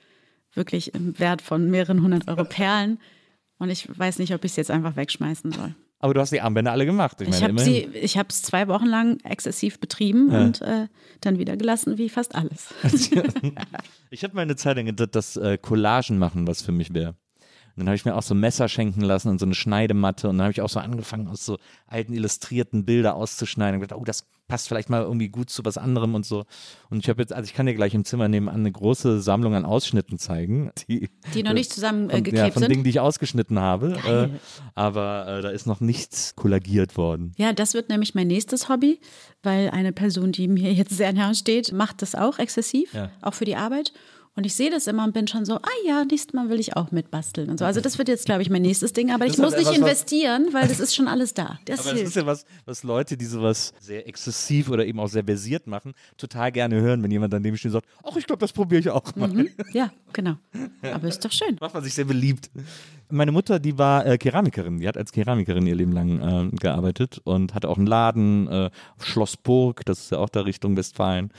wirklich im Wert von mehreren hundert Euro Perlen. Und ich weiß nicht, ob ich es jetzt einfach wegschmeißen soll. Aber du hast die Armbänder alle gemacht. Ich, Ich meine, habe es zwei Wochen lang exzessiv betrieben und äh, dann wieder gelassen, wie fast alles. Ich habe mal eine Zeit lang gedacht, dass äh, Collagen machen was für mich wäre. Und dann habe ich mir auch so Messer schenken lassen und so eine Schneidematte und dann habe ich auch so angefangen, aus so alten illustrierten Bilder auszuschneiden und gedacht, oh, das passt vielleicht mal irgendwie gut zu was anderem und so. Und ich habe jetzt, also ich kann dir gleich im Zimmer nebenan eine große Sammlung an Ausschnitten zeigen, die, Die noch nicht zusammen äh, ja, von sind. Dingen, die ich ausgeschnitten habe. Äh, aber äh, da ist noch nichts kollagiert worden. Ja, das wird nämlich mein nächstes Hobby, weil eine Person, die mir jetzt sehr nahe steht, macht das auch exzessiv, Ja. auch für die Arbeit. Und ich sehe das immer und bin schon so, ah ja, nächstes Mal will ich auch mitbasteln und so. Also das wird jetzt, glaube ich, mein nächstes Ding. Aber ich ist halt muss nicht investieren, weil das ist schon alles da. Das Aber das hilft. ist ja was, was Leute, die sowas sehr exzessiv oder eben auch sehr versiert machen, total gerne hören, wenn jemand daneben steht und sagt, ach, ich glaube, das probiere ich auch mal. Mhm. Ja, genau. Aber ist doch schön. Macht man sich sehr beliebt. Meine Mutter, die war äh, Keramikerin. Die hat als Keramikerin ihr Leben lang äh, gearbeitet und hatte auch einen Laden äh, auf Schloss Burg, das ist ja auch da Richtung Westfalen.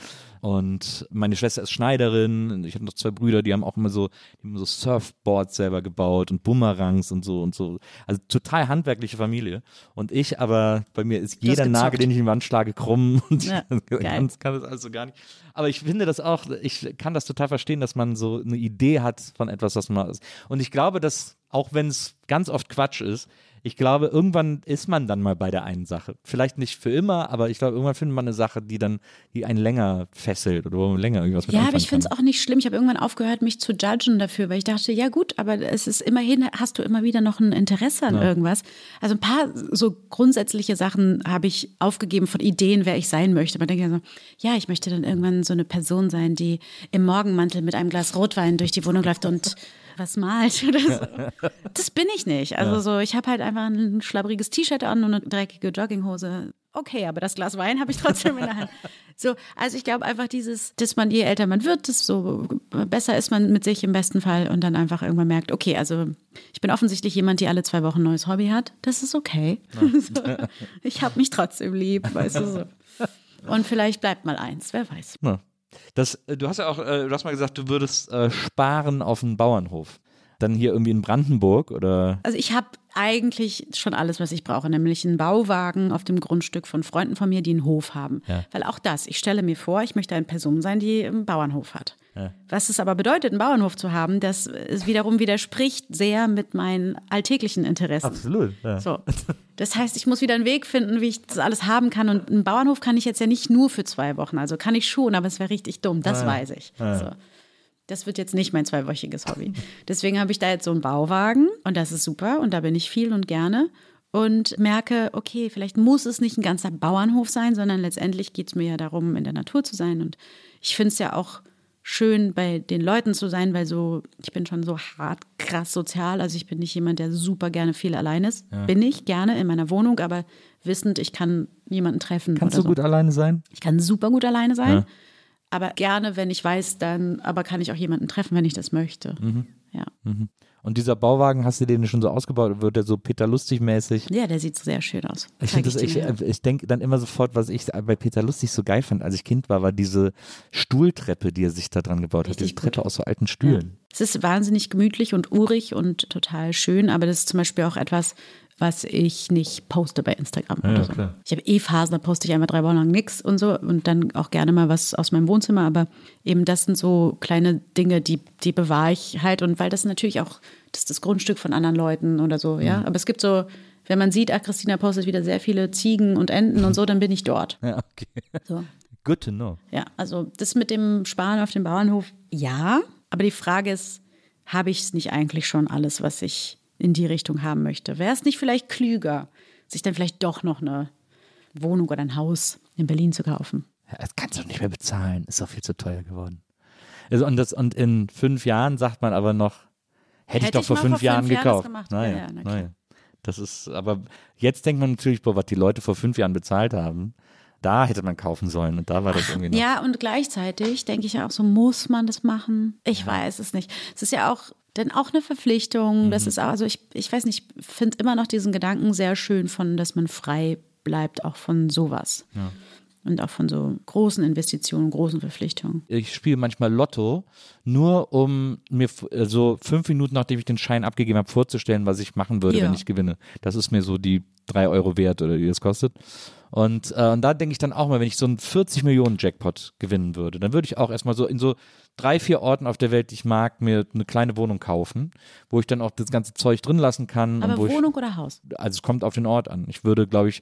Und meine Schwester ist Schneiderin. Ich habe noch zwei Brüder, die haben auch immer so, die haben so Surfboards selber gebaut und Bumerangs und so und so. Also total handwerkliche Familie. Und ich, aber bei mir ist jeder. Nagel, den ich in die Wand schlage, krumm. Und Ja, geil. kann, das alles so gar nicht. Aber ich finde das auch, ich kann das total verstehen, dass man so eine Idee hat von etwas, was man. Und ich glaube, dass, auch wenn es ganz oft Quatsch ist, ich glaube, irgendwann ist man dann mal bei der einen Sache. Vielleicht nicht für immer, aber ich glaube, irgendwann findet man eine Sache, die dann, die einen länger fesselt oder wo man länger irgendwas mit Ja, aber ich finde es auch nicht schlimm. Ich habe irgendwann aufgehört, mich zu judgen dafür, weil ich dachte, ja gut, aber es ist immerhin, hast du immer wieder noch ein Interesse an irgendwas. Also ein paar so grundsätzliche Sachen habe ich aufgegeben von Ideen, wer ich sein möchte. Man denkt ja so, ja, ich möchte dann irgendwann so eine Person sein, die im Morgenmantel mit einem Glas Rotwein durch die Wohnung läuft und was malt oder so. Das bin ich nicht. Also so, ich habe halt einfach ein schlabbriges T-Shirt an und eine dreckige Jogginghose. Okay, aber das Glas Wein habe ich trotzdem in der Hand. So, also ich glaube einfach dieses, dass man je älter man wird, desto besser ist man mit sich im besten Fall und dann einfach irgendwann merkt, okay, also ich bin offensichtlich jemand, die alle zwei Wochen ein neues Hobby hat. Das ist okay. so, ich habe mich trotzdem lieb, weißt du so. Und vielleicht bleibt mal eins, wer weiß. Ja. Das, äh, du hast ja auch, äh, du hast mal gesagt, du würdest äh, sparen auf einen Bauernhof. Dann hier irgendwie in Brandenburg oder? Also ich habe eigentlich schon alles, was ich brauche, nämlich einen Bauwagen auf dem Grundstück von Freunden von mir, die einen Hof haben. Ja. Weil auch das, ich stelle mir vor, ich möchte eine Person sein, die einen Bauernhof hat. Was es aber bedeutet, einen Bauernhof zu haben, das ist wiederum widerspricht sehr mit meinen alltäglichen Interessen. Absolut. Ja. So. Das heißt, ich muss wieder einen Weg finden, wie ich das alles haben kann. Und einen Bauernhof kann ich jetzt ja nicht nur für zwei Wochen. Also kann ich schon, aber es wäre richtig dumm, das weiß ich. So. Das wird jetzt nicht mein zweiwöchiges Hobby. Deswegen habe ich da jetzt so einen Bauwagen und das ist super und da bin ich viel und gerne und merke, okay, vielleicht muss es nicht ein ganzer Bauernhof sein, sondern letztendlich geht es mir ja darum, in der Natur zu sein. Und ich finde es ja auch schön, bei den Leuten zu sein, weil so, ich bin schon so hart krass sozial. Also ich bin nicht jemand, der super gerne viel allein ist. Bin ich gerne in meiner Wohnung, aber wissend, ich kann jemanden treffen. Kannst du gut alleine sein? Ich kann super gut alleine sein. Ja. Aber gerne, wenn ich weiß, dann, aber kann ich auch jemanden treffen, wenn ich das möchte. Mhm. Ja. Und dieser Bauwagen, hast du den schon so ausgebaut? Wird der so Peter Lustig mäßig? ja, der sieht sehr schön aus. Ich, ich, äh, ich denke dann immer sofort, was ich bei Peter Lustig so geil fand, als ich Kind war, war diese Stuhltreppe, die er sich da dran gebaut hat. Richtig Diese Treppe aus so alten Stühlen. Es ist wahnsinnig gemütlich und urig und total schön, aber das ist zum Beispiel auch etwas, was ich nicht poste bei Instagram oder so. klar. Ich habe eh Phasen, da poste ich einmal drei Wochen lang nichts und so und dann auch gerne mal was aus meinem Wohnzimmer, aber eben das sind so kleine Dinge, die, die bewahre ich halt und weil das natürlich auch, das ist das Grundstück von anderen Leuten oder so, ja. Aber es gibt so, wenn man sieht, ah, Christina postet wieder sehr viele Ziegen und Enten und so, dann bin ich dort. Ja, okay. So. Good to know. Ja, also das mit dem Sparen auf dem Bauernhof, ja. Aber die Frage ist, habe ich es nicht eigentlich schon alles, was ich in die Richtung haben möchte? Wäre es nicht vielleicht klüger, sich dann vielleicht doch noch eine Wohnung oder ein Haus in Berlin zu kaufen? Ja, das kannst du nicht mehr bezahlen. Ist doch viel zu teuer geworden. Also und, das, und in fünf Jahren sagt man aber noch, hätte, ich Hätte doch ich vor fünf vor Jahren fünf Jahren das gekauft. gemacht. Naja, Ja, ja, na naja. Das ist, aber jetzt denkt man natürlich, boah, was die Leute vor fünf Jahren bezahlt haben, da hätte man kaufen sollen und da war das irgendwie noch. Ja, und gleichzeitig denke ich ja auch so, muss man das machen? Ich weiß es nicht. Es ist ja auch dann auch eine Verpflichtung. Mhm. Das ist auch, also ich, ich weiß nicht, ich finde immer noch diesen Gedanken sehr schön von, dass man frei bleibt, auch von sowas. Und auch von so großen Investitionen, großen Verpflichtungen. ich spiele manchmal Lotto, nur um mir so fünf Minuten, nachdem ich den Schein abgegeben habe, vorzustellen, was ich machen würde, Ja. wenn ich gewinne. Das ist mir so die drei Euro wert oder die das kostet. Und, äh, und da denke ich dann auch mal, wenn ich so einen 40 Millionen Jackpot gewinnen würde, dann würde ich auch erstmal so in so drei, vier Orten auf der Welt, die ich mag, mir eine kleine Wohnung kaufen, wo ich dann auch das ganze Zeug drin lassen kann. Aber und wo ich, Wohnung oder Haus? also es kommt auf den Ort an. Ich würde, glaube ich,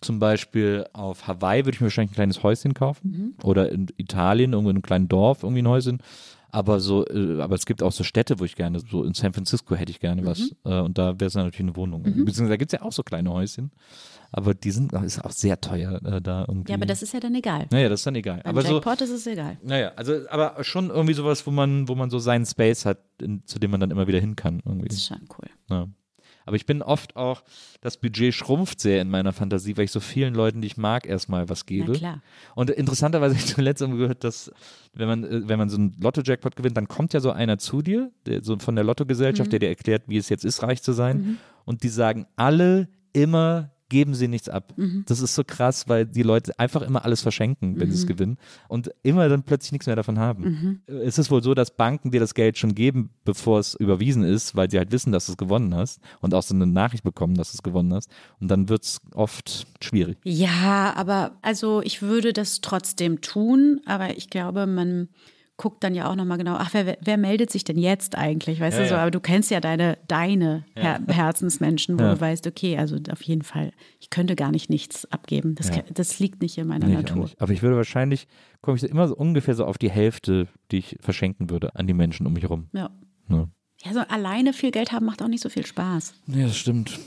zum Beispiel auf Hawaii würde ich mir wahrscheinlich ein kleines Häuschen kaufen oder in Italien irgendwo in einem kleinen Dorf irgendwie ein Häuschen. Aber so, äh, aber es gibt auch so Städte, wo ich gerne, so in San Francisco hätte ich gerne was. Äh, und da wäre es natürlich eine Wohnung. Beziehungsweise da gibt es ja auch so kleine Häuschen. Aber die sind, ist auch sehr teuer äh, da irgendwie. Ja, aber das ist ja dann egal. Naja, das ist dann egal. Beim aber so, Jackpot ist es egal. naja, also, aber schon irgendwie sowas, wo man, wo man so seinen Space hat, in, zu dem man dann immer wieder hin kann. Irgendwie. Das ist schon cool. Ja. Aber ich bin oft auch, das Budget schrumpft sehr in meiner Fantasie, weil ich so vielen Leuten, die ich mag, erstmal was gebe. Na klar. Und interessanterweise habe ich zuletzt gehört, dass wenn man, äh, wenn man so einen Lotto-Jackpot gewinnt, dann kommt ja so einer zu dir, der, so von der Lottogesellschaft, Mhm. der dir erklärt, wie es jetzt ist, reich zu sein. Und die sagen alle immer, geben sie nichts ab. Mhm. Das ist so krass, weil die Leute einfach immer alles verschenken, wenn sie es gewinnen und immer dann plötzlich nichts mehr davon haben. Mhm. Äh, Es ist wohl so, dass Banken dir das Geld schon geben, bevor es überwiesen ist, weil sie halt wissen, dass du es gewonnen hast und auch so eine Nachricht bekommen, dass du es gewonnen hast. Und dann wird es oft schwierig. Ja, aber also ich würde das trotzdem tun, aber ich glaube, man guckt dann ja auch nochmal genau, ach, wer, wer meldet sich denn jetzt eigentlich, weißt Ja, du so, aber du kennst ja deine, deine Her Herzensmenschen, wo du weißt, okay, also auf jeden Fall, ich könnte gar nicht nichts abgeben, das, das liegt nicht in meiner Nee, ich Natur. nicht. Aber ich würde wahrscheinlich, komme ich immer so ungefähr so auf die Hälfte, die ich verschenken würde an die Menschen um mich herum. Ja. Ja. ja, so alleine viel Geld haben macht auch nicht so viel Spaß. ja, das stimmt.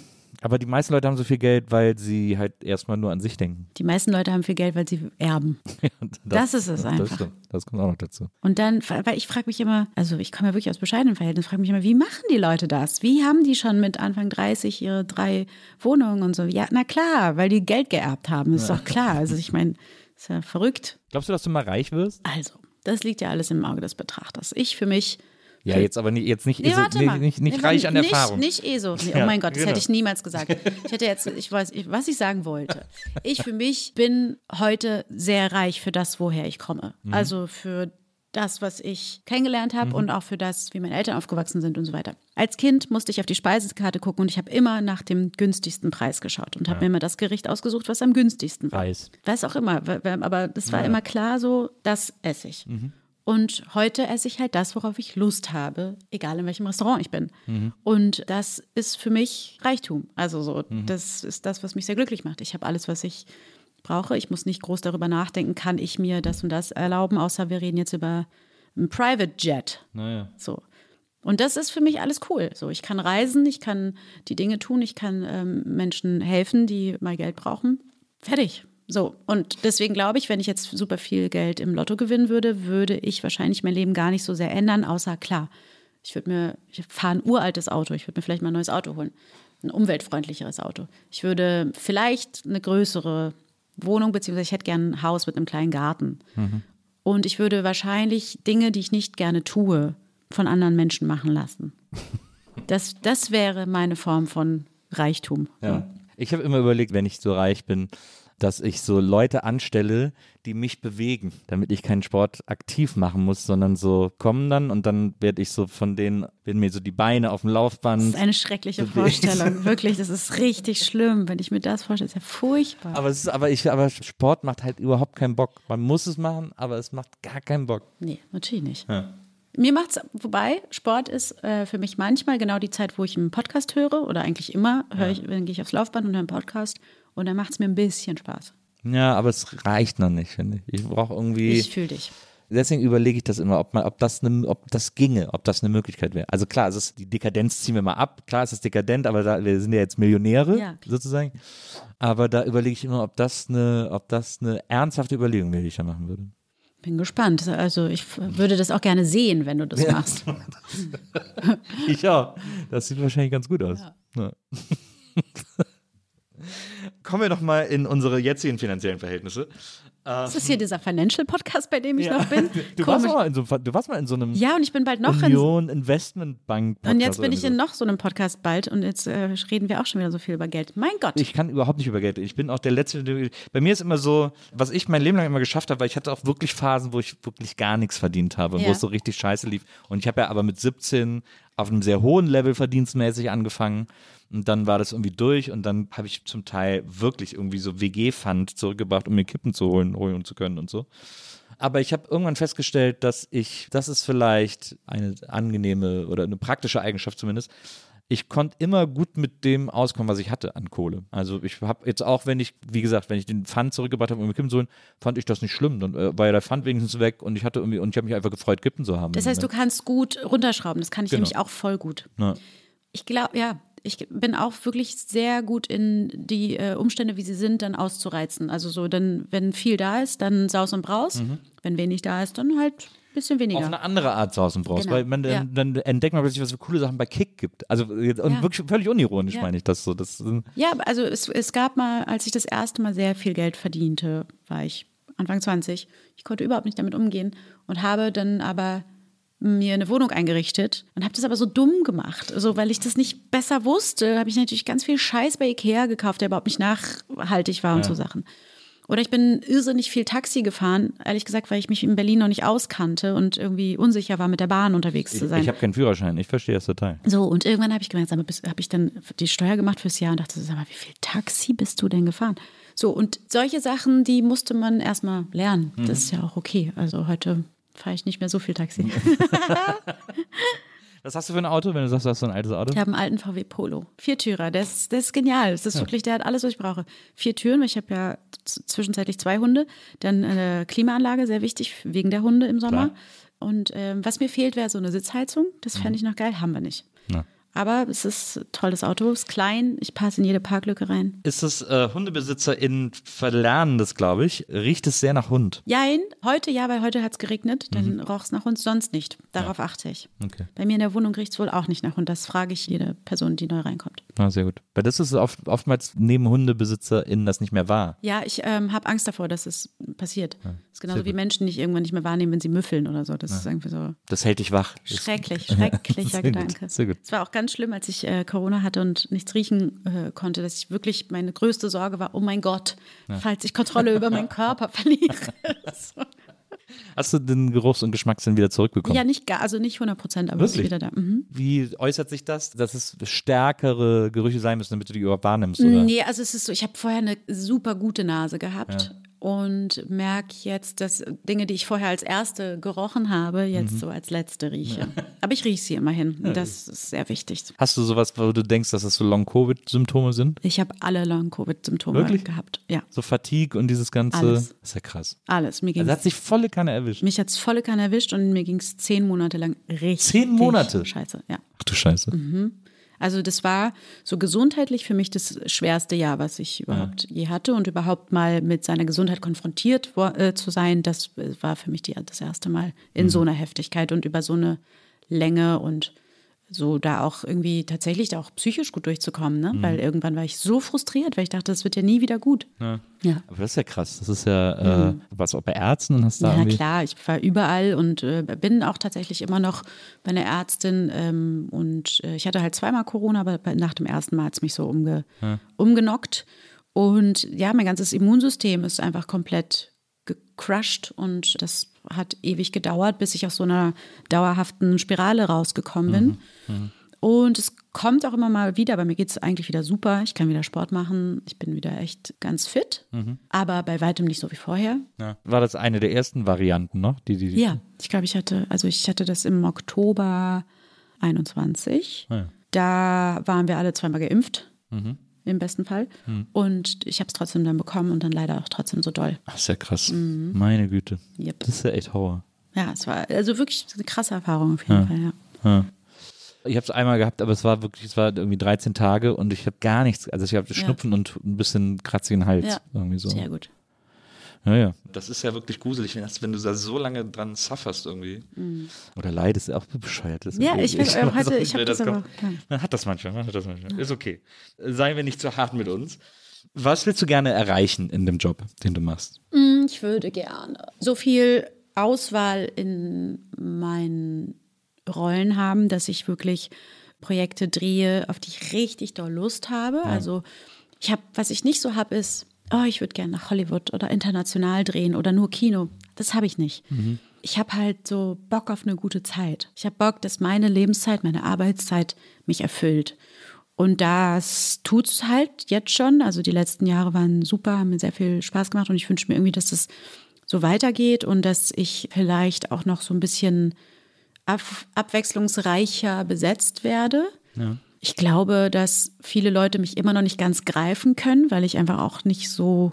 Aber die meisten Leute haben so viel Geld, weil sie halt erstmal nur an sich denken. Die meisten Leute haben viel Geld, weil sie erben. Und Das ist es einfach. Das, stimmt. das kommt auch noch dazu. Und dann, weil ich frage mich immer, also ich komme ja wirklich aus bescheidenen Verhältnissen, frage mich immer, wie machen die Leute das? Wie haben die schon mit Anfang 30 ihre drei Wohnungen und so? Ja, na klar, weil die Geld geerbt haben, ist doch klar. Also ich meine, Ist ja verrückt. Glaubst du, dass du mal reich wirst? Also, das liegt ja alles im Auge des Betrachters. Ich für mich. Ja, jetzt aber nicht, jetzt nicht, Nee, ESO, mal. nicht, nicht Nee, reich an nicht, Erfahrung. Nicht ESO. Nee, Ja, oh mein Gott, das genau. hätte ich niemals gesagt. Ich hätte jetzt, ich weiß, ich- was ich sagen wollte. Ich für mich bin heute sehr reich für das, woher ich komme. Mhm. Also für das, was ich kennengelernt habe und auch für das, wie meine Eltern aufgewachsen sind und so weiter. Als Kind musste ich auf die Speisekarte gucken und ich habe immer nach dem günstigsten Preis geschaut und habe mir immer das Gericht ausgesucht, was am günstigsten war. Reis. Was auch immer, aber das war immer klar so, das esse ich. Und heute esse ich halt das, worauf ich Lust habe, egal in welchem Restaurant ich bin. Und das ist für mich Reichtum. Also so, das ist das, was mich sehr glücklich macht. Ich habe alles, was ich brauche. Ich muss nicht groß darüber nachdenken, kann ich mir das und das erlauben, außer wir reden jetzt über ein Private Jet. Naja. So. Und das ist für mich alles cool. So, ich kann reisen, ich kann die Dinge tun, ich kann ähm, Menschen helfen, die mal Geld brauchen. Fertig. So. Und deswegen glaube ich, wenn ich jetzt super viel Geld im Lotto gewinnen würde, würde ich wahrscheinlich mein Leben gar nicht so sehr ändern, außer klar, ich würde mir, ich fahre ein uraltes Auto, ich würde mir vielleicht mal ein neues Auto holen. Ein umweltfreundlicheres Auto. Ich würde vielleicht eine größere Wohnung, beziehungsweise ich hätte gerne ein Haus mit einem kleinen Garten. Und ich würde wahrscheinlich Dinge, die ich nicht gerne tue, von anderen Menschen machen lassen. Das, das wäre meine Form von Reichtum. Ja. Ich habe immer überlegt, wenn ich so reich bin, dass ich so Leute anstelle, die mich bewegen, damit ich keinen Sport aktiv machen muss, sondern so kommen dann und dann werde ich so von denen, werden mir so die Beine auf dem Das Laufband. ist eine schreckliche bewegt. Vorstellung. Wirklich, das ist richtig schlimm, wenn ich mir das vorstelle. Das ist ja furchtbar. Aber es ist, aber ich, aber Sport macht halt überhaupt keinen Bock. Man muss es machen, aber es macht gar keinen Bock. Nee, natürlich nicht. Mir macht's, wobei Sport ist äh, für mich manchmal genau die Zeit, wo ich einen Podcast höre oder eigentlich immer höre ich, dann gehe ich aufs Laufband und höre einen Podcast und dann macht es mir ein bisschen Spaß. Ja, aber es reicht noch nicht, finde ich. Ich brauche irgendwie. Ich fühle dich. Deswegen überlege ich das immer, ob, man, ob, das eine, ob das ginge, ob das eine Möglichkeit wäre. Also klar, es ist, die Dekadenz ziehen wir mal ab. Klar, es ist dekadent, aber da, wir sind ja jetzt Millionäre Ja. sozusagen. Aber da überlege ich immer, ob das eine, ob das eine ernsthafte Überlegung wäre, die ich da machen würde. Bin gespannt. Also ich würde das auch gerne sehen, wenn du das machst. Ich auch. Das sieht wahrscheinlich ganz gut aus. Ja. Kommen wir noch mal in unsere jetzigen finanziellen Verhältnisse. Ist das hier dieser Financial Podcast, bei dem ich noch bin? Du warst, mal in so, du warst mal in so einem Ja, und ich bin bald noch in. Union Investment Bank Podcast Und jetzt bin ich in noch so einem Podcast bald und jetzt äh, reden wir auch schon wieder so viel über Geld. Mein Gott. Ich kann überhaupt nicht über Geld. reden. Ich bin auch der Letzte. Bei mir ist immer so, was ich mein Leben lang immer geschafft habe, weil ich hatte auch wirklich Phasen, wo ich wirklich gar nichts verdient habe, Ja. wo es so richtig scheiße lief. Und ich habe ja aber mit 17 auf einem sehr hohen Level verdienstmäßig angefangen. Und dann war das irgendwie durch und dann habe ich zum Teil wirklich irgendwie so WG-Fund zurückgebracht, um mir Kippen zu holen, holen zu können und so. Aber ich habe irgendwann festgestellt, dass ich, das ist vielleicht eine angenehme oder eine praktische Eigenschaft zumindest. Ich konnte immer gut mit dem auskommen, was ich hatte an Kohle. Also ich habe jetzt auch, wenn ich, wie gesagt, wenn ich den Pfand zurückgebracht habe, um mir Kippen zu holen, fand ich das nicht schlimm. Dann äh, war ja der Pfand wenigstens weg und ich hatte irgendwie, und ich habe mich einfach gefreut, Kippen zu haben. Das heißt, du kannst gut runterschrauben. Das kann ich Genau. nämlich auch voll gut. Ja. Ich glaube, ja, ich bin auch wirklich sehr gut in die äh, Umstände, wie sie sind, dann auszureizen. Also so, dann, wenn viel da ist, dann saus und braus. Wenn wenig da ist, dann halt bisschen weniger. Auf eine andere Art sausen brauchst, Genau, weil man dann, ja. dann entdeckt man plötzlich, was für coole Sachen bei Kick gibt. Also und Ja. wirklich völlig unironisch Ja. meine ich das so. Das, äh, Ja, also es, es gab mal, als ich das erste Mal sehr viel Geld verdiente, war ich Anfang 20. Ich konnte überhaupt nicht damit umgehen und habe dann aber mir eine Wohnung eingerichtet und habe das aber so dumm gemacht. Also, weil ich das nicht besser wusste, habe ich natürlich ganz viel Scheiß bei Ikea gekauft, der überhaupt nicht nachhaltig war und so Sachen. Oder ich bin irrsinnig viel Taxi gefahren, ehrlich gesagt, weil ich mich in Berlin noch nicht auskannte und irgendwie unsicher war, mit der Bahn unterwegs zu ich sein. ich habe keinen Führerschein, ich verstehe das total. So, und irgendwann habe ich gemerkt, habe ich dann die Steuer gemacht fürs Jahr und dachte, sag mal, wie viel Taxi bist du denn gefahren? So, und solche Sachen, die musste man erstmal lernen. Das ist ja auch okay. Also heute fahre ich nicht mehr so viel Taxi. Was hast du für ein Auto, wenn du sagst, du hast so ein altes Auto? Ich habe einen alten VW Polo. Viertürer, der ist, der ist genial. Das ist wirklich, der hat alles, was ich brauche. Vier Türen, weil ich habe ja zwischenzeitlich zwei Hunde. Dann eine Klimaanlage, sehr wichtig wegen der Hunde im Sommer. Klar. Und ähm, was mir fehlt, wäre so eine Sitzheizung. Das fände ich noch geil, haben wir nicht. Ja. Aber es ist ein tolles Auto, ist klein, ich passe in jede Parklücke rein. Ist es äh, HundebesitzerInnen verlernen das, glaube ich. Riecht es sehr nach Hund. Jein, heute ja, weil heute hat es geregnet, dann roch es nach Hund, sonst nicht. Darauf achte ich. Okay. Bei mir in der Wohnung riecht es wohl auch nicht nach Hund. Das frage ich jede Person, die neu reinkommt. Ah, sehr gut. Weil das ist oft, oftmals neben HundebesitzerInnen das nicht mehr wahr. Ja, ich ähm, habe Angst davor, dass es passiert. das ist genauso sehr wie gut. Menschen nicht irgendwann nicht mehr wahrnehmen, wenn sie müffeln oder so. Das ist irgendwie so Das hält dich wach. Das- schrecklich, schrecklicher Sehr gut, Gedanke. sehr gut. Es war auch ganz schlimm, als ich äh, Corona hatte und nichts riechen äh, konnte, dass ich wirklich, meine größte Sorge war, oh mein Gott, falls ich Kontrolle über meinen Körper verliere. so. Hast du den Geruchs- und Geschmackssinn wieder zurückbekommen? Ja, nicht gar, also nicht 100 Prozent, aber Wirklich? wieder da. Mhm. Wie äußert sich das? Dass es stärkere Gerüche sein müssen, damit du die überhaupt wahrnimmst, oder? Nee, also es ist so, ich habe vorher eine super gute Nase gehabt und merke jetzt, dass Dinge, die ich vorher als erste gerochen habe, jetzt Mhm. so als letzte rieche. Aber ich rieche sie immerhin. Das ist sehr wichtig. Hast du sowas, wo du denkst, dass das so Long-Covid-Symptome sind? Ich habe alle Long-Covid-Symptome gehabt. Ja, So Fatigue und dieses ganze. Alles. Das ist ja krass. alles. Mir Also ging's, hat sich volle Kanne erwischt. mich hat es volle Kanne erwischt und mir ging es zehn Monate lang richtig Zehn Monate? scheiße. Ja. Ach du Scheiße. Also das war so gesundheitlich für mich das schwerste Jahr, was ich überhaupt je hatte. Und überhaupt mal mit seiner Gesundheit konfrontiert äh, zu sein, das äh, war für mich die, das erste Mal in so einer Heftigkeit und über so eine Länge und so da auch irgendwie tatsächlich da auch psychisch gut durchzukommen, ne? Weil irgendwann war ich so frustriert, weil ich dachte, das wird ja nie wieder gut. Ja, ja. Aber das ist ja krass. Das ist ja, äh, was auch bei Ärzten und hast da irgendwie. klar, ich war überall und äh, bin auch tatsächlich immer noch bei einer Ärztin ähm, und äh, ich hatte halt zweimal Corona, aber nach dem ersten Mal hat es mich so umge umgenockt und ja, mein ganzes Immunsystem ist einfach komplett gecrushed und das hat ewig gedauert, bis ich aus so einer dauerhaften Spirale rausgekommen bin. Und es kommt auch immer mal wieder, bei mir geht es eigentlich wieder super. Ich kann wieder Sport machen, ich bin wieder echt ganz fit, aber bei weitem nicht so wie vorher. Ja. War das eine der ersten Varianten noch? Die, die, die Ja, ich glaube, ich hatte, also ich hatte das im Oktober 21. Ah ja. Da waren wir alle zweimal geimpft, im besten Fall. Und ich habe es trotzdem dann bekommen und dann leider auch trotzdem so doll. Ach, ist ja krass. Mhm. Meine Güte. Yep. Das ist ja echt Horror. Ja, es war also wirklich eine krasse Erfahrung auf jeden Fall, ja. Ich habe es einmal gehabt, aber es war wirklich, es war irgendwie 13 Tage und ich habe gar nichts, also ich habe Schnupfen und ein bisschen kratzigen Hals. Ja. Irgendwie so. Sehr gut. Ja, ja. Das ist ja wirklich gruselig, wenn, das, wenn du da so lange dran sufferst irgendwie. Oder leidest, auch bescheuert. Das ist Mhm. Ja, ich auch auch heute, nicht, ich habe wer das aber. Ja. Man hat das manchmal, man hat das manchmal. Ist okay. Seien wir nicht zu hart mit uns. Was willst du gerne erreichen in dem Job, den du machst? Ich würde gerne so viel Auswahl in meinen Rollen haben, dass ich wirklich Projekte drehe, auf die ich richtig doll Lust habe. Also ich habe, was ich nicht so habe, ist, oh, ich würde gerne nach Hollywood oder international drehen oder nur Kino. Das habe ich nicht. Ich habe halt so Bock auf eine gute Zeit. Ich habe Bock, dass meine Lebenszeit, meine Arbeitszeit mich erfüllt. Und das tut's halt jetzt schon. Also die letzten Jahre waren super, haben mir sehr viel Spaß gemacht und ich wünsche mir irgendwie, dass das so weitergeht und dass ich vielleicht auch noch so ein bisschen ab abwechslungsreicher besetzt werde. Ich glaube, dass viele Leute mich immer noch nicht ganz greifen können, weil ich einfach auch nicht so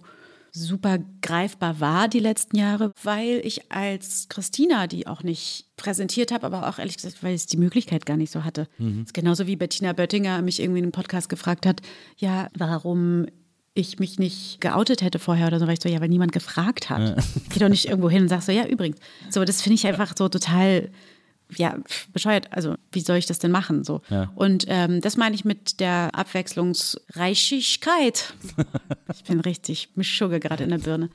super greifbar war die letzten Jahre, weil ich als Christina die auch nicht präsentiert habe, aber auch ehrlich gesagt, weil ich die Möglichkeit gar nicht so hatte. Das ist genauso wie Bettina Böttinger mich irgendwie in einem Podcast gefragt hat, ja, warum ich mich nicht geoutet hätte vorher oder so, weil ich so, ja, weil niemand gefragt hat. Geh doch nicht irgendwo hin und sag so, ja, übrigens. So, das finde ich einfach so total, ja, bescheuert. Also, wie soll ich das denn machen? So. Und ähm, das meine ich mit der Abwechslungsreichigkeit. ich bin richtig, mich schugge gerade in der Birne.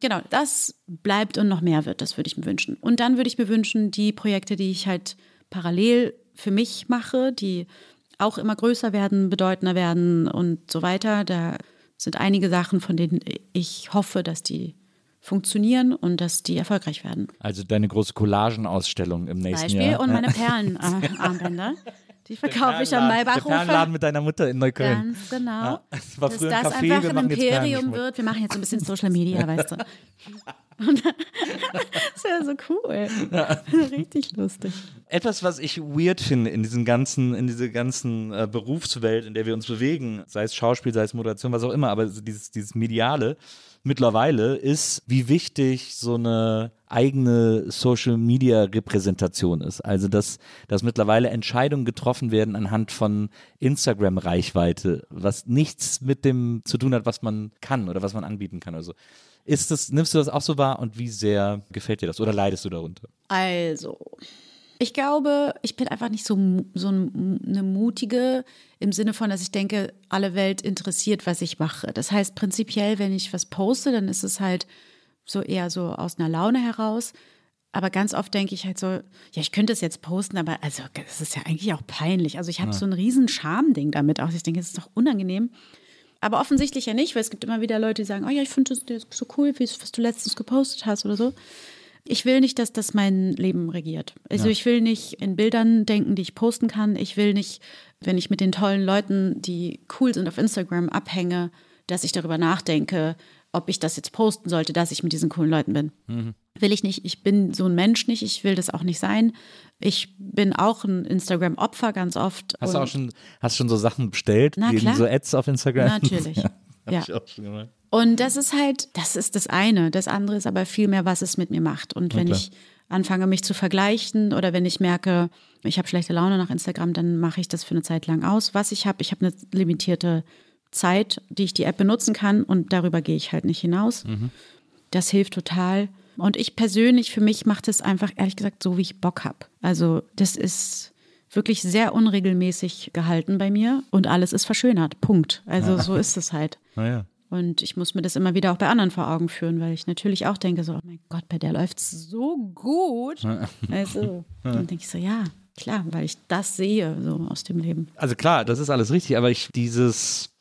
Genau, das bleibt und noch mehr wird, das würde ich mir wünschen. Und dann würde ich mir wünschen, die Projekte, die ich halt parallel für mich mache, die auch immer größer werden, bedeutender werden und so weiter. Da sind einige Sachen, von denen ich hoffe, dass die funktionieren und dass die erfolgreich werden. Also deine große Collagenausstellung im nächsten Beispiel Jahr. und meine Perlenarmbänder. Die verkaufe ich am Der Maybachhofer. Perlenladen mit deiner Mutter in Neukölln. Ganz genau. Ja, das war Dass früher ein das Café, einfach ein Imperium wird. Wir machen jetzt ein bisschen Social Media, weißt du. Das wäre so cool. Richtig lustig. Etwas, was ich weird finde in diesen ganzen, in diese ganzen äh, Berufswelt, in der wir uns bewegen, sei es Schauspiel, sei es Moderation, was auch immer, aber dieses, dieses Mediale mittlerweile ist, wie wichtig so eine eigene Social Media Repräsentation ist. Also dass, dass mittlerweile Entscheidungen getroffen werden anhand von Instagram Reichweite, was nichts mit dem zu tun hat, was man kann oder was man anbieten kann. Also ist das, nimmst du das auch so wahr und wie sehr gefällt dir das oder leidest du darunter? Also, ich glaube, ich bin einfach nicht so, so eine mutige im Sinne von, dass ich denke, alle Welt interessiert, was ich mache. Das heißt, prinzipiell, wenn ich was poste, dann ist es halt so eher so aus einer Laune heraus. Aber ganz oft denke ich halt so, ja, ich könnte es jetzt posten, aber also das ist ja eigentlich auch peinlich. Also ich habe ja. so ein riesen Scham-Ding damit auch. Ich denke, es ist doch unangenehm. Aber offensichtlich ja nicht, weil es gibt immer wieder Leute, die sagen, oh ja, ich finde das so cool, was du letztens gepostet hast oder so. Ich will nicht, dass das mein Leben regiert. Also ja. ich will nicht in Bildern denken, die ich posten kann. Ich will nicht, wenn ich mit den tollen Leuten, die cool sind auf Instagram, abhänge, dass ich darüber nachdenke, ob ich das jetzt posten sollte, dass ich mit diesen coolen Leuten bin. Mhm. Will ich nicht. Ich bin so ein Mensch nicht. Ich will das auch nicht sein. Ich bin auch ein Instagram-Opfer ganz oft. Hast du auch schon, hast schon so Sachen bestellt? Na klar. So Ads auf Instagram? Natürlich. ja. Ja. Ich auch schon gemacht. Und das ist halt, das ist das eine. Das andere ist aber viel mehr, was es mit mir macht. Und wenn ich anfange, mich zu vergleichen oder wenn ich merke, ich habe schlechte Laune nach Instagram, dann mache ich das für eine Zeit lang aus. Was ich habe, ich habe eine limitierte Zeit, die ich die App benutzen kann und darüber gehe ich halt nicht hinaus. Mhm. Das hilft total. Und ich persönlich, für mich macht es einfach, ehrlich gesagt, so, wie ich Bock habe. Also das ist wirklich sehr unregelmäßig gehalten bei mir und alles ist verschönert. Punkt. Also so ist es halt. Naja. Und ich muss mir das immer wieder auch bei anderen vor Augen führen, weil ich natürlich auch denke, so, oh mein Gott, bei der läuft es so gut. Also, dann denke ich so, ja, klar, weil ich das sehe, so aus dem Leben. Also klar, das ist alles richtig, aber ich dieses